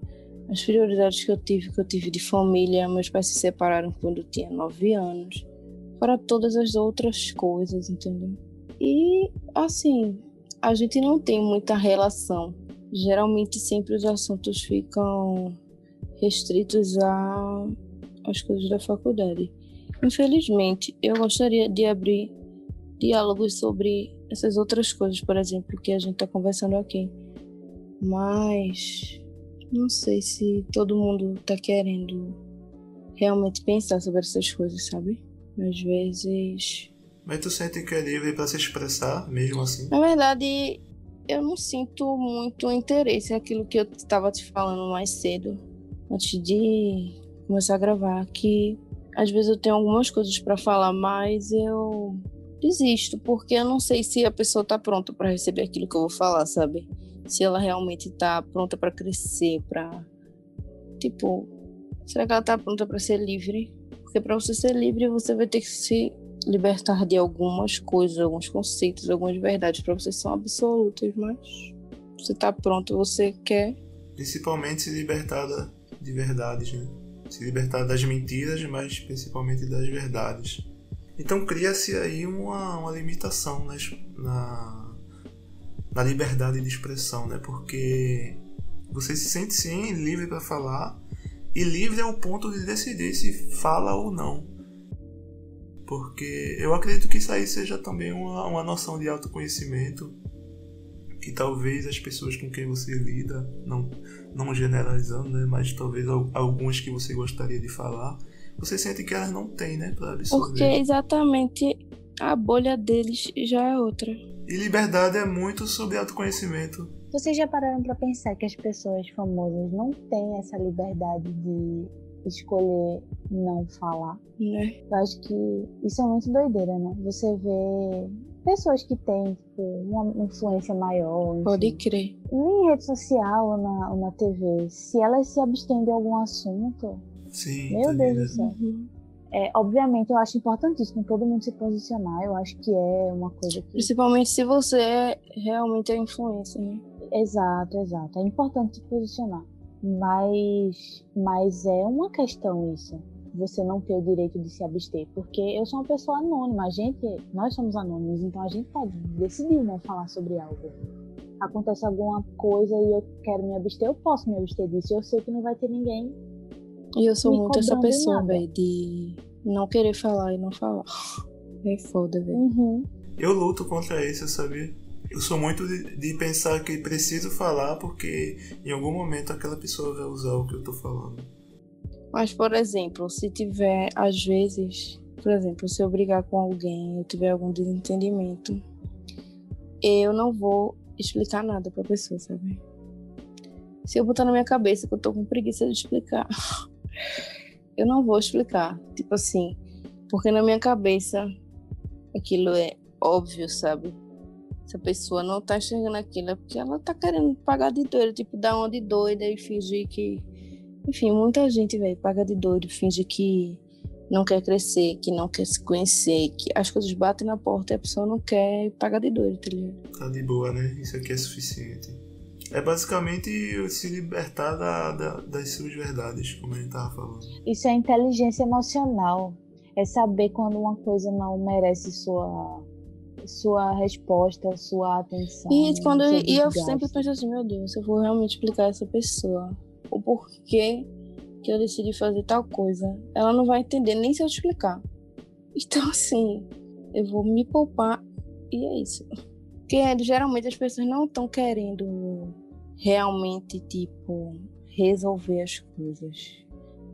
As prioridades que eu tive, que eu tive de família, meus pais se separaram quando eu tinha nove anos. Para todas as outras coisas, entendeu? E, assim, a gente não tem muita relação. Geralmente, sempre os assuntos ficam restritos às coisas da faculdade. Infelizmente, eu gostaria de abrir diálogos sobre essas outras coisas, por exemplo, que a gente está conversando aqui. Mas não sei se todo mundo está querendo realmente pensar sobre essas coisas, sabe? Às vezes. Mas tu sente que é livre para se expressar, mesmo assim? Na verdade, eu não sinto muito interesse naquilo que eu estava te falando mais cedo, antes de começar a gravar, que às vezes eu tenho algumas coisas para falar, mas eu desisto, porque eu não sei se a pessoa tá pronta para receber aquilo que eu vou falar, sabe? Se ela realmente tá pronta para crescer, para tipo, será que ela tá pronta para ser livre? Porque para você ser livre, você vai ter que se libertar de algumas coisas, alguns conceitos, algumas verdades para você são absolutas, mas você tá pronto, você quer principalmente se libertar de verdades, né? Se libertar das mentiras, mas principalmente das verdades. Então cria-se aí uma, uma limitação nas, na, na liberdade de expressão, né? Porque você se sente sim livre para falar e livre ao ponto de decidir se fala ou não. Porque eu acredito que isso aí seja também uma, uma noção de autoconhecimento que talvez as pessoas com quem você lida, não, não generalizando, né, mas talvez algumas que você gostaria de falar, você sente que elas não têm, né, absorver. Porque exatamente a bolha deles já é outra. E liberdade é muito sobre autoconhecimento. Vocês já pararam para pensar que as pessoas famosas não têm essa liberdade de escolher não falar? Né? Eu acho que isso é muito doideira, né? Você vê pessoas que têm tipo, uma influência maior. Enfim, Pode crer. Em rede social ou na, ou na TV, se elas se abstêm de algum assunto, Sim, meu Deus do céu. É, obviamente, eu acho importantíssimo todo mundo se posicionar. Eu acho que é uma coisa que. Principalmente se você é realmente a influência, né? Exato, exato. É importante se posicionar. Mas, mas é uma questão isso. Você não ter o direito de se abster. Porque eu sou uma pessoa anônima. A gente, nós somos anônimos, então a gente pode decidir não falar sobre algo. Acontece alguma coisa e eu quero me abster, eu posso me abster disso. Eu sei que não vai ter ninguém E eu sou muito essa pessoa, velho, de não querer falar e não falar. É foda, velho. Uhum. Eu luto contra isso, sabe? Eu sou muito de, de pensar que preciso falar porque em algum momento aquela pessoa vai usar o que eu tô falando. Mas, por exemplo, se tiver, às vezes, por exemplo, se eu brigar com alguém, eu tiver algum desentendimento, eu não vou explicar nada pra pessoa, sabe? Se eu botar na minha cabeça que eu tô com preguiça de explicar, eu não vou explicar. Tipo assim, porque na minha cabeça aquilo é óbvio, sabe? Se a pessoa não tá enxergando aquilo, é porque ela tá querendo pagar de doida, tipo, dar uma de doida e fingir que. Enfim, muita gente, velho, paga de doido, finge que não quer crescer, que não quer se conhecer, que as coisas batem na porta e a pessoa não quer e paga de doido, tá ligado? Tá de boa, né? Isso aqui é suficiente. É basicamente se libertar da, da- das suas verdades, como a gente tava falando. Isso é inteligência emocional. É saber quando uma coisa não merece sua sua resposta, sua atenção. E quando eu, e eu sempre penso assim, meu Deus, eu for realmente explicar a essa pessoa o porquê que eu decidi fazer tal coisa, ela não vai entender nem se eu explicar. Então assim, eu vou me poupar e é isso. Porque geralmente as pessoas não estão querendo realmente, tipo, resolver as coisas.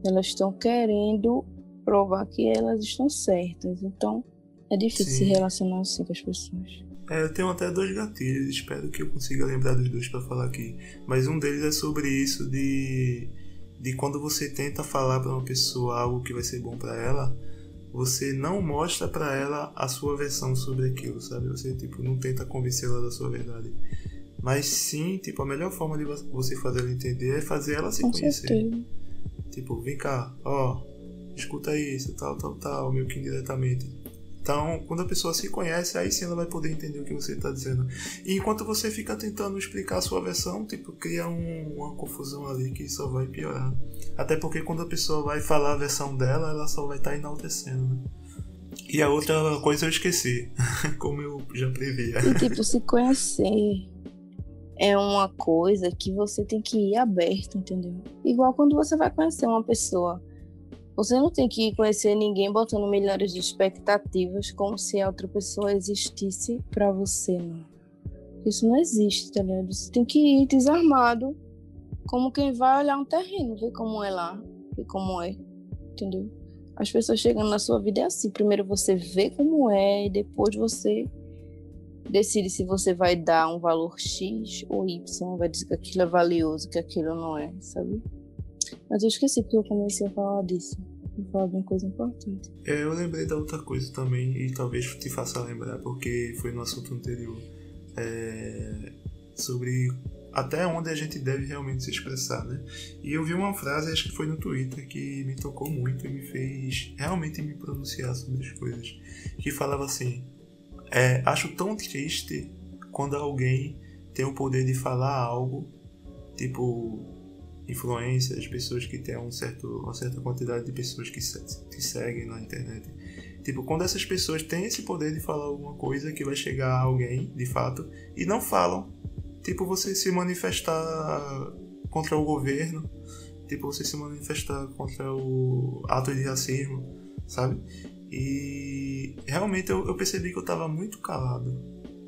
Elas estão querendo provar que elas estão certas. Então, é difícil Sim. se relacionar assim com as pessoas. É, eu tenho até dois gatilhos, espero que eu consiga lembrar dos dois para falar aqui. Mas um deles é sobre isso de de quando você tenta falar para uma pessoa algo que vai ser bom para ela, você não mostra para ela a sua versão sobre aquilo, sabe? Você tipo não tenta convencê-la da sua verdade. Mas sim, tipo, a melhor forma de você fazer ela entender é fazer ela se Com conhecer. Certeza. Tipo, vem cá, ó, escuta isso, tal, tal, tal, meio que indiretamente. Então, quando a pessoa se conhece, aí sim ela vai poder entender o que você está dizendo. E enquanto você fica tentando explicar a sua versão, tipo, cria um, uma confusão ali que só vai piorar. Até porque quando a pessoa vai falar a versão dela, ela só vai estar tá enaltecendo, né? E a outra coisa eu esqueci, como eu já previa. E tipo, se conhecer é uma coisa que você tem que ir aberto, entendeu? Igual quando você vai conhecer uma pessoa você não tem que conhecer ninguém botando milhares de expectativas como se a outra pessoa existisse para você, não. Isso não existe, tá ligado? Você tem que ir desarmado, como quem vai olhar um terreno, ver como é lá, ver como é, entendeu? As pessoas chegando na sua vida é assim. Primeiro você vê como é e depois você decide se você vai dar um valor X ou Y, vai dizer que aquilo é valioso, que aquilo não é, sabe? Mas eu esqueci porque eu comecei a falar disso. Vou falar de uma coisa importante. É, eu lembrei da outra coisa também e talvez te faça lembrar porque foi no assunto anterior. É, sobre até onde a gente deve realmente se expressar, né? E eu vi uma frase, acho que foi no Twitter, que me tocou muito e me fez realmente me pronunciar sobre as coisas. Que falava assim: é, acho tão triste quando alguém tem o poder de falar algo, tipo, influências, pessoas que têm um certo, uma certa quantidade de pessoas que te seguem na internet. Tipo, quando essas pessoas têm esse poder de falar alguma coisa que vai chegar a alguém, de fato, e não falam. Tipo, você se manifestar contra o governo, tipo, você se manifestar contra o ato de racismo, sabe? E realmente eu, eu percebi que eu tava muito calado.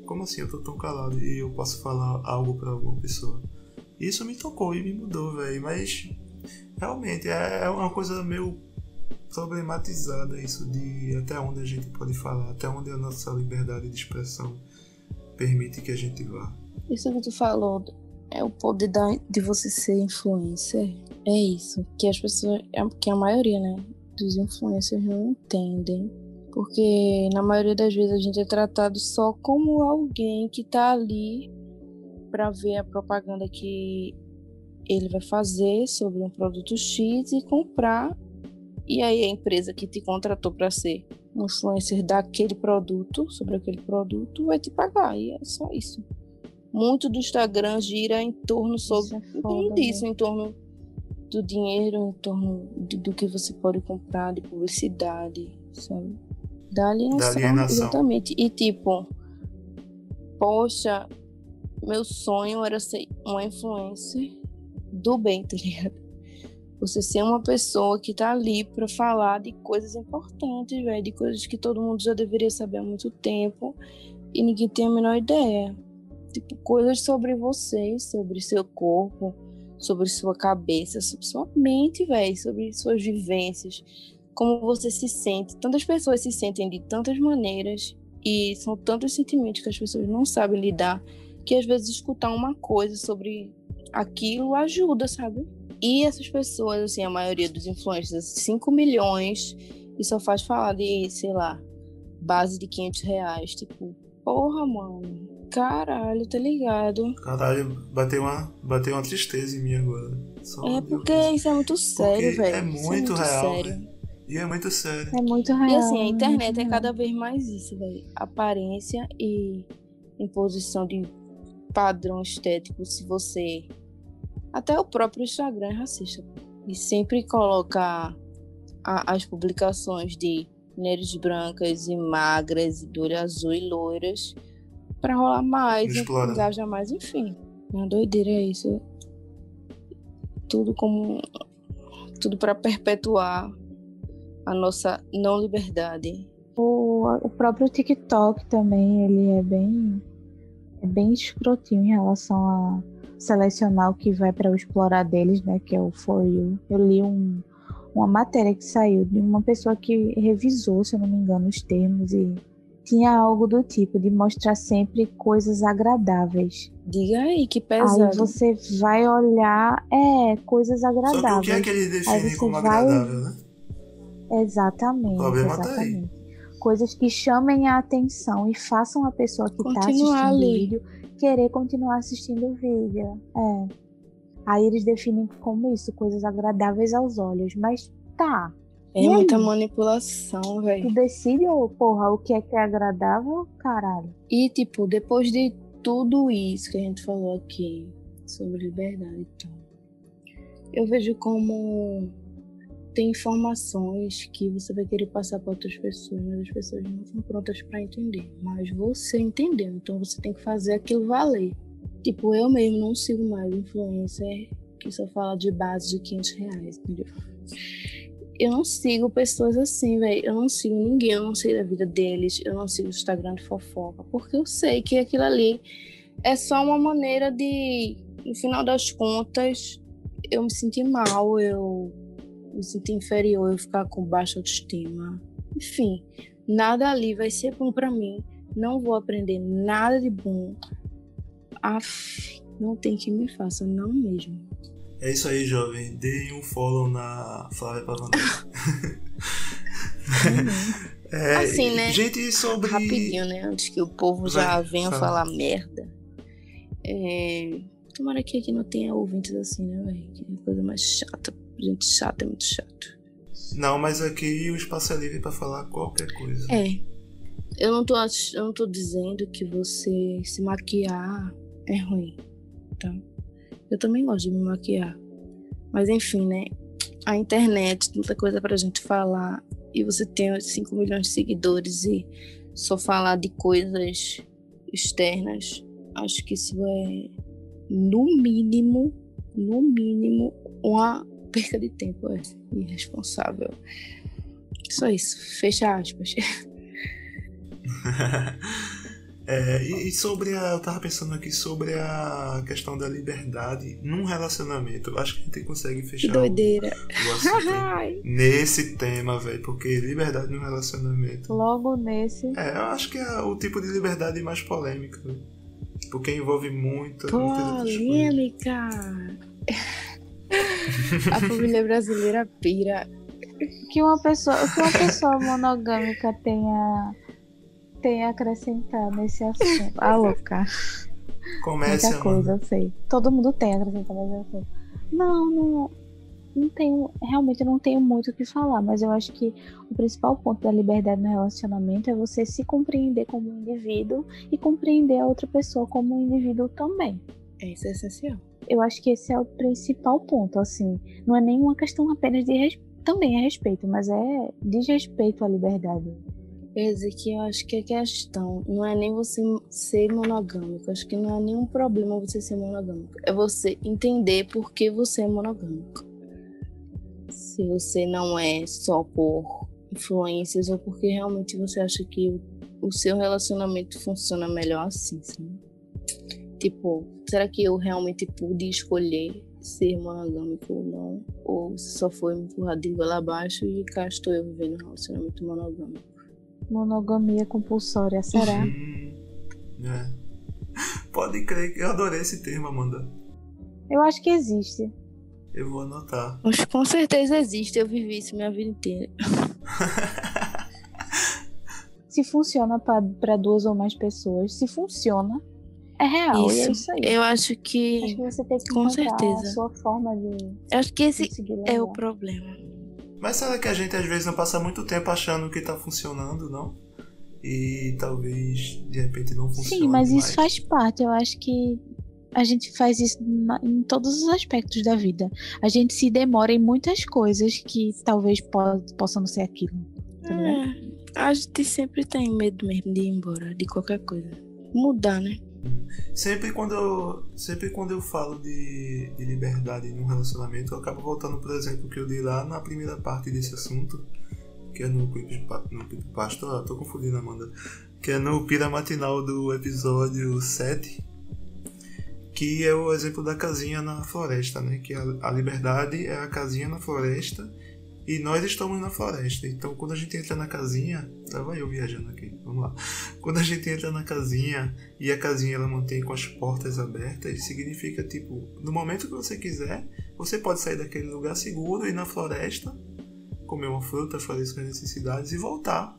Como assim eu tô tão calado e eu posso falar algo para alguma pessoa? Isso me tocou e me mudou, velho. Mas realmente é, é uma coisa meio problematizada isso de até onde a gente pode falar, até onde a nossa liberdade de expressão permite que a gente vá. Isso que tu falou é o poder da, de você ser influencer. É isso que as pessoas, é, que a maioria, né, dos influencers não entendem. Porque na maioria das vezes a gente é tratado só como alguém que tá ali para ver a propaganda que ele vai fazer sobre um produto X e comprar. E aí a empresa que te contratou para ser um influencer daquele produto, sobre aquele produto, vai te pagar. E é só isso. Muito do Instagram gira em torno sobre é em torno disso, né? em torno do dinheiro, em torno de, do que você pode comprar de publicidade, sabe? Da alienação, da alienação. exatamente. E tipo, poxa, meu sonho era ser uma influencer do bem, tá ligado? Você ser uma pessoa que tá ali para falar de coisas importantes, velho, de coisas que todo mundo já deveria saber há muito tempo e ninguém tem a menor ideia. Tipo, coisas sobre você, sobre seu corpo, sobre sua cabeça, sobre sua mente, velho, sobre suas vivências, como você se sente. Tantas pessoas se sentem de tantas maneiras e são tantos sentimentos que as pessoas não sabem lidar que às vezes escutar uma coisa sobre aquilo ajuda, sabe? E essas pessoas, assim, a maioria dos influencers, 5 milhões, e só faz falar de, sei lá, base de 500 reais. Tipo, porra, mano. Caralho, tá ligado? Caralho, bateu uma, bateu uma tristeza em mim agora. Só é porque isso é muito sério, velho. É muito, é muito real. Sério. E é muito sério. É muito real. E assim, a internet é cada vez mais isso, velho. Aparência e imposição de padrão estético se você. Até o próprio Instagram é racista. E sempre coloca a, as publicações de mulheres brancas e magras, de olho azul e loiras, para rolar mais, Explora. engajar mais, enfim. Uma doideira é isso. Tudo como. Tudo para perpetuar a nossa não liberdade. O, o próprio TikTok também, ele é bem, é bem escrotinho em relação a selecionar o que vai para o explorar deles, né? Que é o For You. Eu li um, uma matéria que saiu de uma pessoa que revisou, se eu não me engano, os termos e tinha algo do tipo de mostrar sempre coisas agradáveis. Diga aí, que pesado. Aí você vai olhar, é, coisas Só que agradáveis. o que é que eles definem você como vai- agradável, né? Exatamente. O problema tá aí. exatamente. Coisas que chamem a atenção e façam a pessoa que está Continuar assistindo ali. o vídeo querer continuar assistindo o vídeo. É. Aí eles definem como isso, coisas agradáveis aos olhos. Mas tá, É E aí? muita manipulação, velho. tu decide, ô, porra, o que é que é agradável, caralho. E, tipo, depois de tudo isso que a gente falou aqui sobre liberdade e tal, eu vejo como tem informações que você vai querer passar para outras pessoas, mas as pessoas não estão prontas para entender. Mas você entendeu, então você tem que fazer aquilo valer. Tipo, eu mesmo não sigo mais influencer que só fala de base de 500 reais, entendeu? Eu não sigo pessoas assim, velho. Eu não sigo ninguém, eu não sei da vida deles, eu não sigo o Instagram de fofoca, porque eu sei que aquilo ali é só uma maneira de, no final das contas, eu me sentir mal, eu me sentir inferior, eu ficar com baixa autoestima. Enfim, nada ali vai ser bom pra mim. Não vou aprender nada de bom. Aff, não tem que me faça, não mesmo. É isso aí, jovem. Dê um follow na Flávia Pavanelli. É, Assim, né? Gente, sobre. Rapidinho, né? Antes que o povo Vai, já venha fala. falar merda. É... Tomara que aqui não tenha ouvintes assim, né, velho? Que é coisa mais chata. Gente chata é muito chato. Não, mas aqui o espaço é livre pra falar qualquer coisa. É. Eu não tô, eu não tô dizendo que você se maquiar é ruim, tá? Eu também gosto de me maquiar. Mas enfim, né? A internet, tanta coisa pra gente falar. E você tem 5 milhões de seguidores e só falar de coisas externas. Acho que isso é, no mínimo, no mínimo, uma perca de tempo. É irresponsável. Só isso. Fecha aspas. É, e, e sobre a. Eu tava pensando aqui sobre a questão da liberdade num relacionamento. Acho que a gente consegue fechar o, doideira. o assunto Ai. nesse tema, velho. Porque liberdade no relacionamento. Logo nesse. É, eu acho que é o tipo de liberdade mais polêmica. né? Porque envolve coisas. Polêmica. A família brasileira pira. que uma pessoa, o que uma pessoa monogâmica tenha, tenha a acrescentar nesse assunto. Ah, louca. Comece, Muita coisa, eu sei. Todo mundo tem a acrescentar nesse assunto. Não, não. Não tenho. Realmente eu não tenho muito o que falar, mas eu acho que o principal ponto da liberdade no relacionamento é você se compreender como um indivíduo e compreender a outra pessoa como um indivíduo também. Isso é essencial. Eu acho que esse é o principal ponto, assim. Não é nenhuma questão apenas de também é respeito, mas é desrespeito à liberdade. Dizer que eu acho que a questão não é nem você ser monogâmico. Acho que não é nenhum problema você ser monogâmico. É você entender por que você é monogâmico. Se você não é só por influências ou porque realmente você acha que o, seu relacionamento funciona melhor assim, sabe? Tipo, será que eu realmente pude escolher ser monogâmico ou não? Ou só foi empurrado de goela abaixo e cá estou eu vivendo um relacionamento monogâmico? Monogamia compulsória, será? Hum, é. Pode crer que eu adorei esse termo, Amanda. Eu acho que existe. Eu vou anotar. Mas com certeza existe, eu vivi isso minha vida inteira. Se funciona para duas ou mais pessoas, se funciona, é real. E é isso aí. Eu acho Acho que. que você tem que com certeza. a sua forma de Eu acho que esse é o problema. Mas será que a gente às vezes não passa muito tempo achando que tá funcionando, não? E talvez de repente não funcione Sim, mas mais. isso faz parte. Eu acho que a gente faz isso em todos os aspectos da vida. A gente se demora em muitas coisas que talvez po possam não ser aquilo. Entendeu? É, A gente sempre tem medo mesmo de ir embora, de qualquer coisa. Mudar, né? Sempre quando eu, sempre quando eu falo de, de liberdade num relacionamento, eu acabo voltando, por exemplo, que eu dei lá na primeira parte desse assunto, que é no clipe, pastor, tô confundindo, Amanda, que é no pira matinal do episódio 7, que é o exemplo da casinha na floresta, né? Que a, a liberdade é a casinha na floresta e nós estamos na floresta. Então, quando a gente entra na casinha, vai eu viajando aqui. Vamos lá. Quando a gente entra na casinha e a casinha ela mantém com as portas abertas, significa tipo, no momento que você quiser, você pode sair daquele lugar seguro e na floresta, comer uma fruta, fazer suas necessidades e voltar.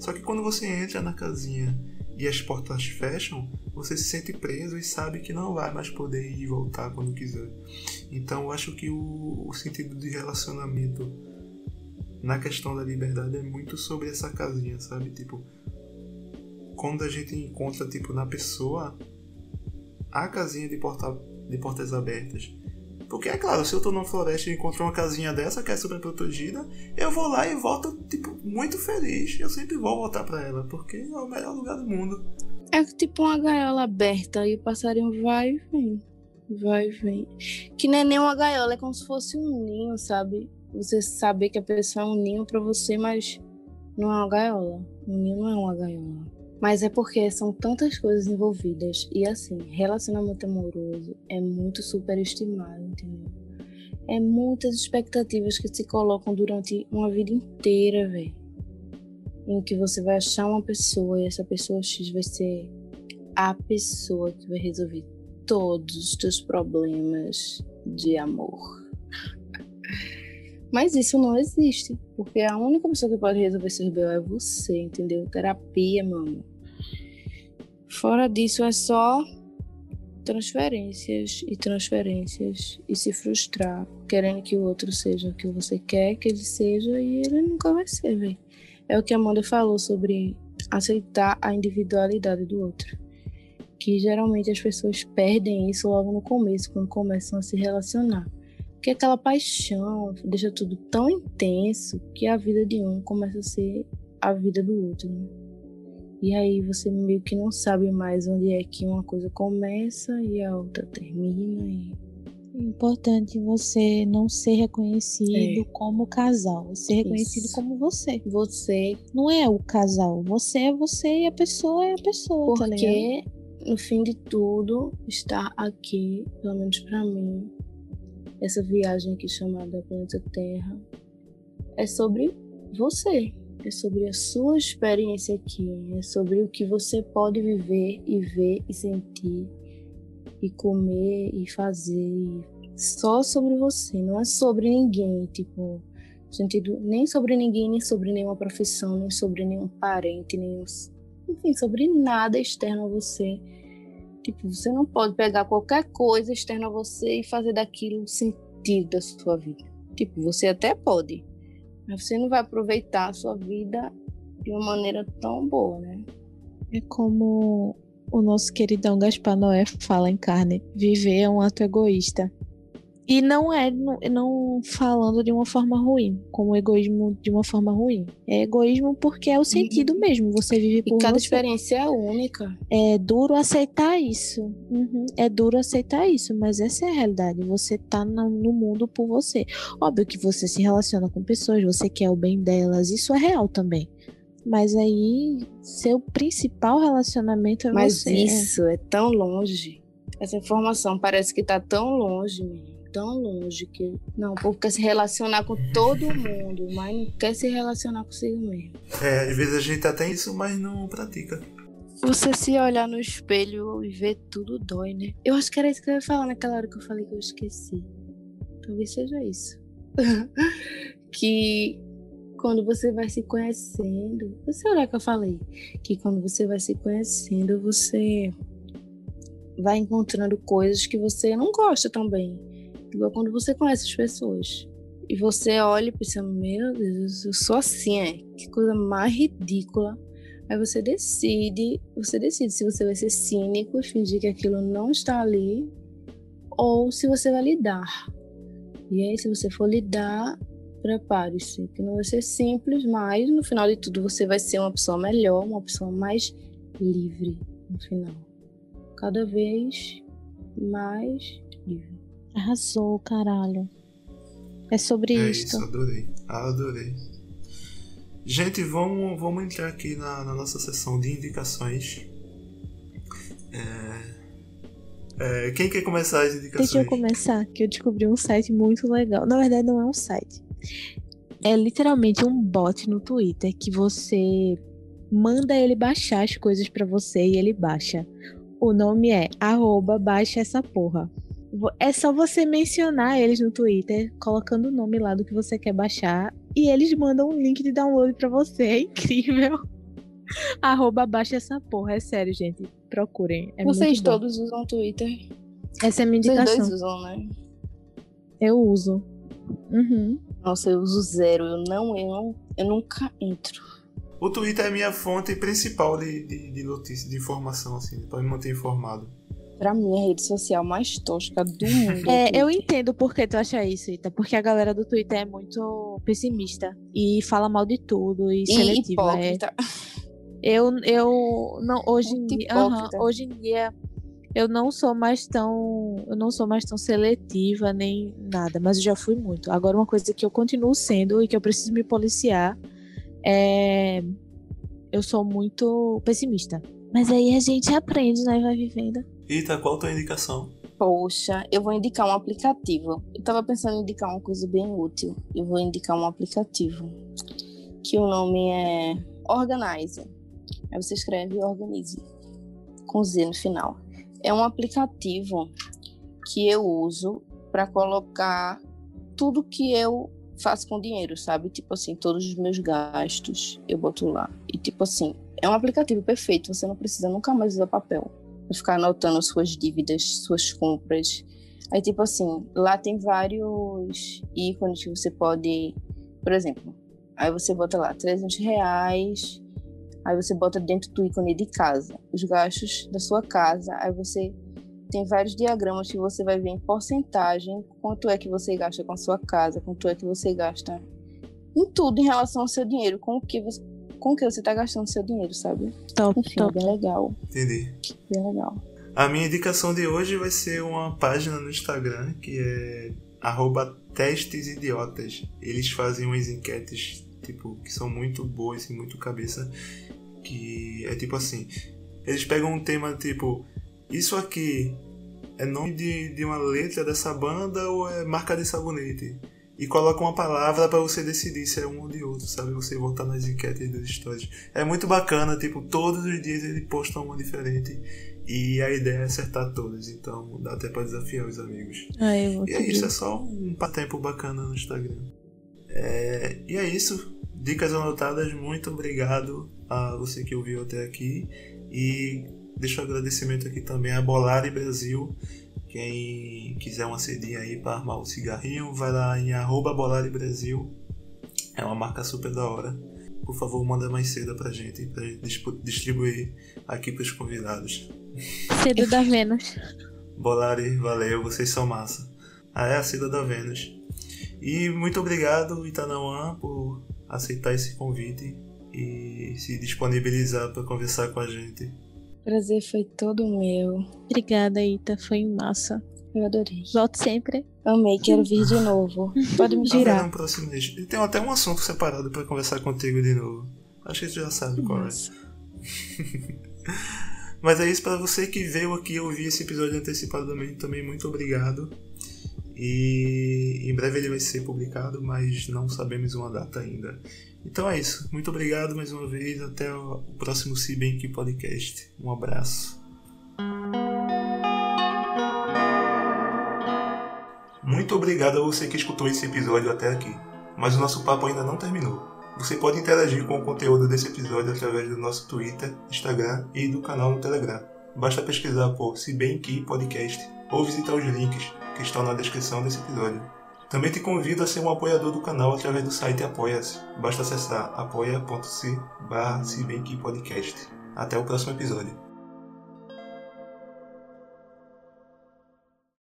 Só que quando você entra na casinha e as portas fecham, você se sente preso e sabe que não vai mais poder ir e voltar quando quiser. Então eu acho que o, o sentido de relacionamento na questão da liberdade é muito sobre essa casinha, sabe? Tipo, quando a gente encontra tipo na pessoa a casinha de, porta, de portas abertas. Porque é claro, se eu tô numa floresta e encontro uma casinha dessa que é super protegida, eu vou lá e volto, tipo, muito feliz. Eu sempre vou voltar para ela, porque é o melhor lugar do mundo. É tipo uma gaiola aberta e o passarinho vai e vem. Vai e vem. Que não é nem uma gaiola, é como se fosse um ninho, sabe? Você saber que a pessoa é um ninho para você, mas não é uma gaiola. Um ninho não é uma gaiola. Mas é porque são tantas coisas envolvidas. E assim, relacionamento amoroso é muito superestimado, entendeu? É muitas expectativas que se colocam durante uma vida inteira, velho em que você vai achar uma pessoa e essa pessoa X vai ser a pessoa que vai resolver todos os teus problemas de amor. Mas isso não existe, porque a única pessoa que pode resolver seus B.O. é você, entendeu? Terapia, mano. Fora disso, é só transferências e transferências e se frustrar, querendo que o outro seja o que você quer que ele seja e ele nunca vai ser, velho. É o que a Amanda falou sobre aceitar a individualidade do outro. Que geralmente as pessoas perdem isso logo no começo, quando começam a se relacionar. Porque aquela paixão deixa tudo tão intenso que a vida de um começa a ser a vida do outro. Né? E aí você meio que não sabe mais onde é que uma coisa começa e a outra termina. E é importante você não ser reconhecido é. como casal, ser reconhecido Isso. como você. Você. Não é o casal, você é você e a pessoa é a pessoa. Tá Porque, tá no fim de tudo, estar aqui, pelo menos para mim, essa viagem aqui chamada Planeta Terra, é sobre você. É sobre a sua experiência aqui, é sobre o que você pode viver e ver e sentir e comer e fazer só sobre você, não é sobre ninguém, tipo, sentido nem sobre ninguém, nem sobre nenhuma profissão, nem sobre nenhum parente, nem enfim, sobre nada externo a você. Tipo, você não pode pegar qualquer coisa externa a você e fazer daquilo o sentido da sua vida. Tipo, você até pode, mas você não vai aproveitar a sua vida de uma maneira tão boa, né? É como o nosso queridão Gaspar Noé fala em carne: viver é um ato egoísta. E não é não, não, falando de uma forma ruim, como egoísmo de uma forma ruim. É egoísmo porque é o sentido uhum. mesmo. Você vive por E cada você. experiência é única. É duro aceitar isso. Uhum. É duro aceitar isso, mas essa é a realidade. Você tá no, mundo por você. Óbvio que você se relaciona com pessoas, você quer o bem delas. Isso é real também. Mas aí, seu principal relacionamento é Mas você. isso é tão longe. Essa informação parece que tá tão longe, menino. Tão longe que. Não, o povo quer se relacionar com todo mundo, mas não quer se relacionar consigo mesmo. É, às vezes a gente até isso, mas não pratica. Você se olhar no espelho e ver tudo dói, né? Eu acho que era isso que eu ia falar naquela hora que eu falei que eu esqueci. Talvez seja isso. que quando você vai se conhecendo, você olha que eu falei, que quando você vai se conhecendo, você vai encontrando coisas que você não gosta também. Igual quando você conhece as pessoas. E você olha e pensa, meu Deus, eu sou assim, é. Que coisa mais ridícula. Aí você decide, você decide se você vai ser cínico e fingir que aquilo não está ali, ou se você vai lidar. E aí, se você for lidar, prepare-se, que não vai ser simples, mas no final de tudo você vai ser uma pessoa melhor, uma pessoa mais livre no final. Cada vez mais. Arrasou, caralho. É sobre é isto. isso, adorei. Adorei. Gente, vamos, vamos entrar aqui na, na nossa sessão de indicações. É... É, quem quer começar as indicações? Deixa eu começar, que eu descobri um site muito legal. Na verdade, não é um site. É literalmente um bot no Twitter que você manda ele baixar as coisas para você e ele baixa. O nome é arroba baixa essa porra. É só você mencionar eles no Twitter, colocando o nome lá do que você quer baixar, e eles mandam um link de download para você. É incrível. arroba baixa essa porra. É sério, gente. Procurem. É Vocês todos usam Twitter? Essa é a minha indicação. Vocês dois usam, né? Eu uso. Uhum. Nossa, eu uso zero. Eu não, eu não, eu nunca entro. O Twitter é a minha fonte principal de, de, de notícia, de informação, assim, para me manter informado. Pra mim, a rede social mais tosca do mundo. É, eu entendo por que tu acha isso, Ita. Porque a galera do Twitter é muito pessimista e fala mal de tudo e, e seletiva. É. Hipócrita. É. Eu, eu não hoje em dia, hoje em dia eu não sou mais tão, eu não sou mais tão seletiva nem nada, mas eu já fui muito. Agora uma coisa que eu continuo sendo e que eu preciso me policiar é eu sou muito pessimista. Mas aí a gente aprende, né, vai vivendo. Eita, qual a tua indicação? Poxa, eu vou indicar um aplicativo. Eu tava pensando em indicar uma coisa bem útil. Eu vou indicar um aplicativo que o nome é Organizer. Aí você escreve Organize, com Z no final. É um aplicativo que eu uso para colocar tudo que eu faço com dinheiro, sabe? Tipo assim, todos os meus gastos eu boto lá. E tipo assim, é um aplicativo perfeito, você não precisa nunca mais usar papel. Pra ficar anotando suas dívidas, suas compras. Aí, tipo assim, lá tem vários ícones que você pode. Por exemplo, aí você bota lá 300 reais Aí você bota dentro do ícone de casa os gastos da sua casa. Aí você tem vários diagramas que você vai ver em porcentagem quanto é que você gasta com a sua casa, quanto é que você gasta em tudo em relação ao seu dinheiro, com o que você, com o que você está gastando seu dinheiro, sabe? Top, Enfim, top. bem legal. Entendi. Bem legal. A minha indicação de hoje vai ser uma página no Instagram que é arroba testes idiotas. Eles fazem umas enquetes tipo que são muito boas e muito cabeça que é tipo assim, eles pegam um tema tipo, isso aqui é nome de, de uma letra dessa banda ou é marca de sabonete? E colocam uma palavra para você decidir se é um ou de outro, sabe? Você voltar nas enquetes das histórias. É muito bacana, tipo, todos os dias ele posta uma diferente. E a ideia é acertar todas, então dá até para desafiar os amigos. Ah, e é isso, é só um tempo bacana no Instagram. É, e é isso. Dicas anotadas, muito obrigado a você que ouviu até aqui. E deixo um agradecimento aqui também a Bolari Brasil. Quem quiser uma cedinha aí para armar o cigarrinho, vai lá em arroba Bolari Brasil. É uma marca super da hora. Por favor, manda mais seda pra gente, pra gente distribuir aqui pros convidados. Seda da Vênus. Bolari, valeu, vocês são massa. Ah, é a seda da Vênus. E muito obrigado, Itanauã, por aceitar esse convite e se disponibilizar para conversar com a gente. Prazer foi todo meu. Obrigada, Ita, foi massa. Eu adorei. Volte sempre. Amei, quero vir de novo. Pode me girar. Ah, no próximo mês. E tem até um assunto separado para conversar contigo de novo. Acho que você já sabe qual é. Mas é isso para você que veio aqui ouvir esse episódio antecipadamente também muito obrigado. E em breve ele vai ser publicado, mas não sabemos uma data ainda. Então é isso. Muito obrigado mais uma vez. Até o próximo Cibank Podcast. Um abraço. Muito obrigado a você que escutou esse episódio até aqui. Mas o nosso papo ainda não terminou. Você pode interagir com o conteúdo desse episódio através do nosso Twitter, Instagram e do canal no Telegram. Basta pesquisar por Se Podcast ou visitar os links que estão na descrição desse episódio. Também te convido a ser um apoiador do canal através do site Apoia-se. Basta acessar apoia.se barra Até o próximo episódio.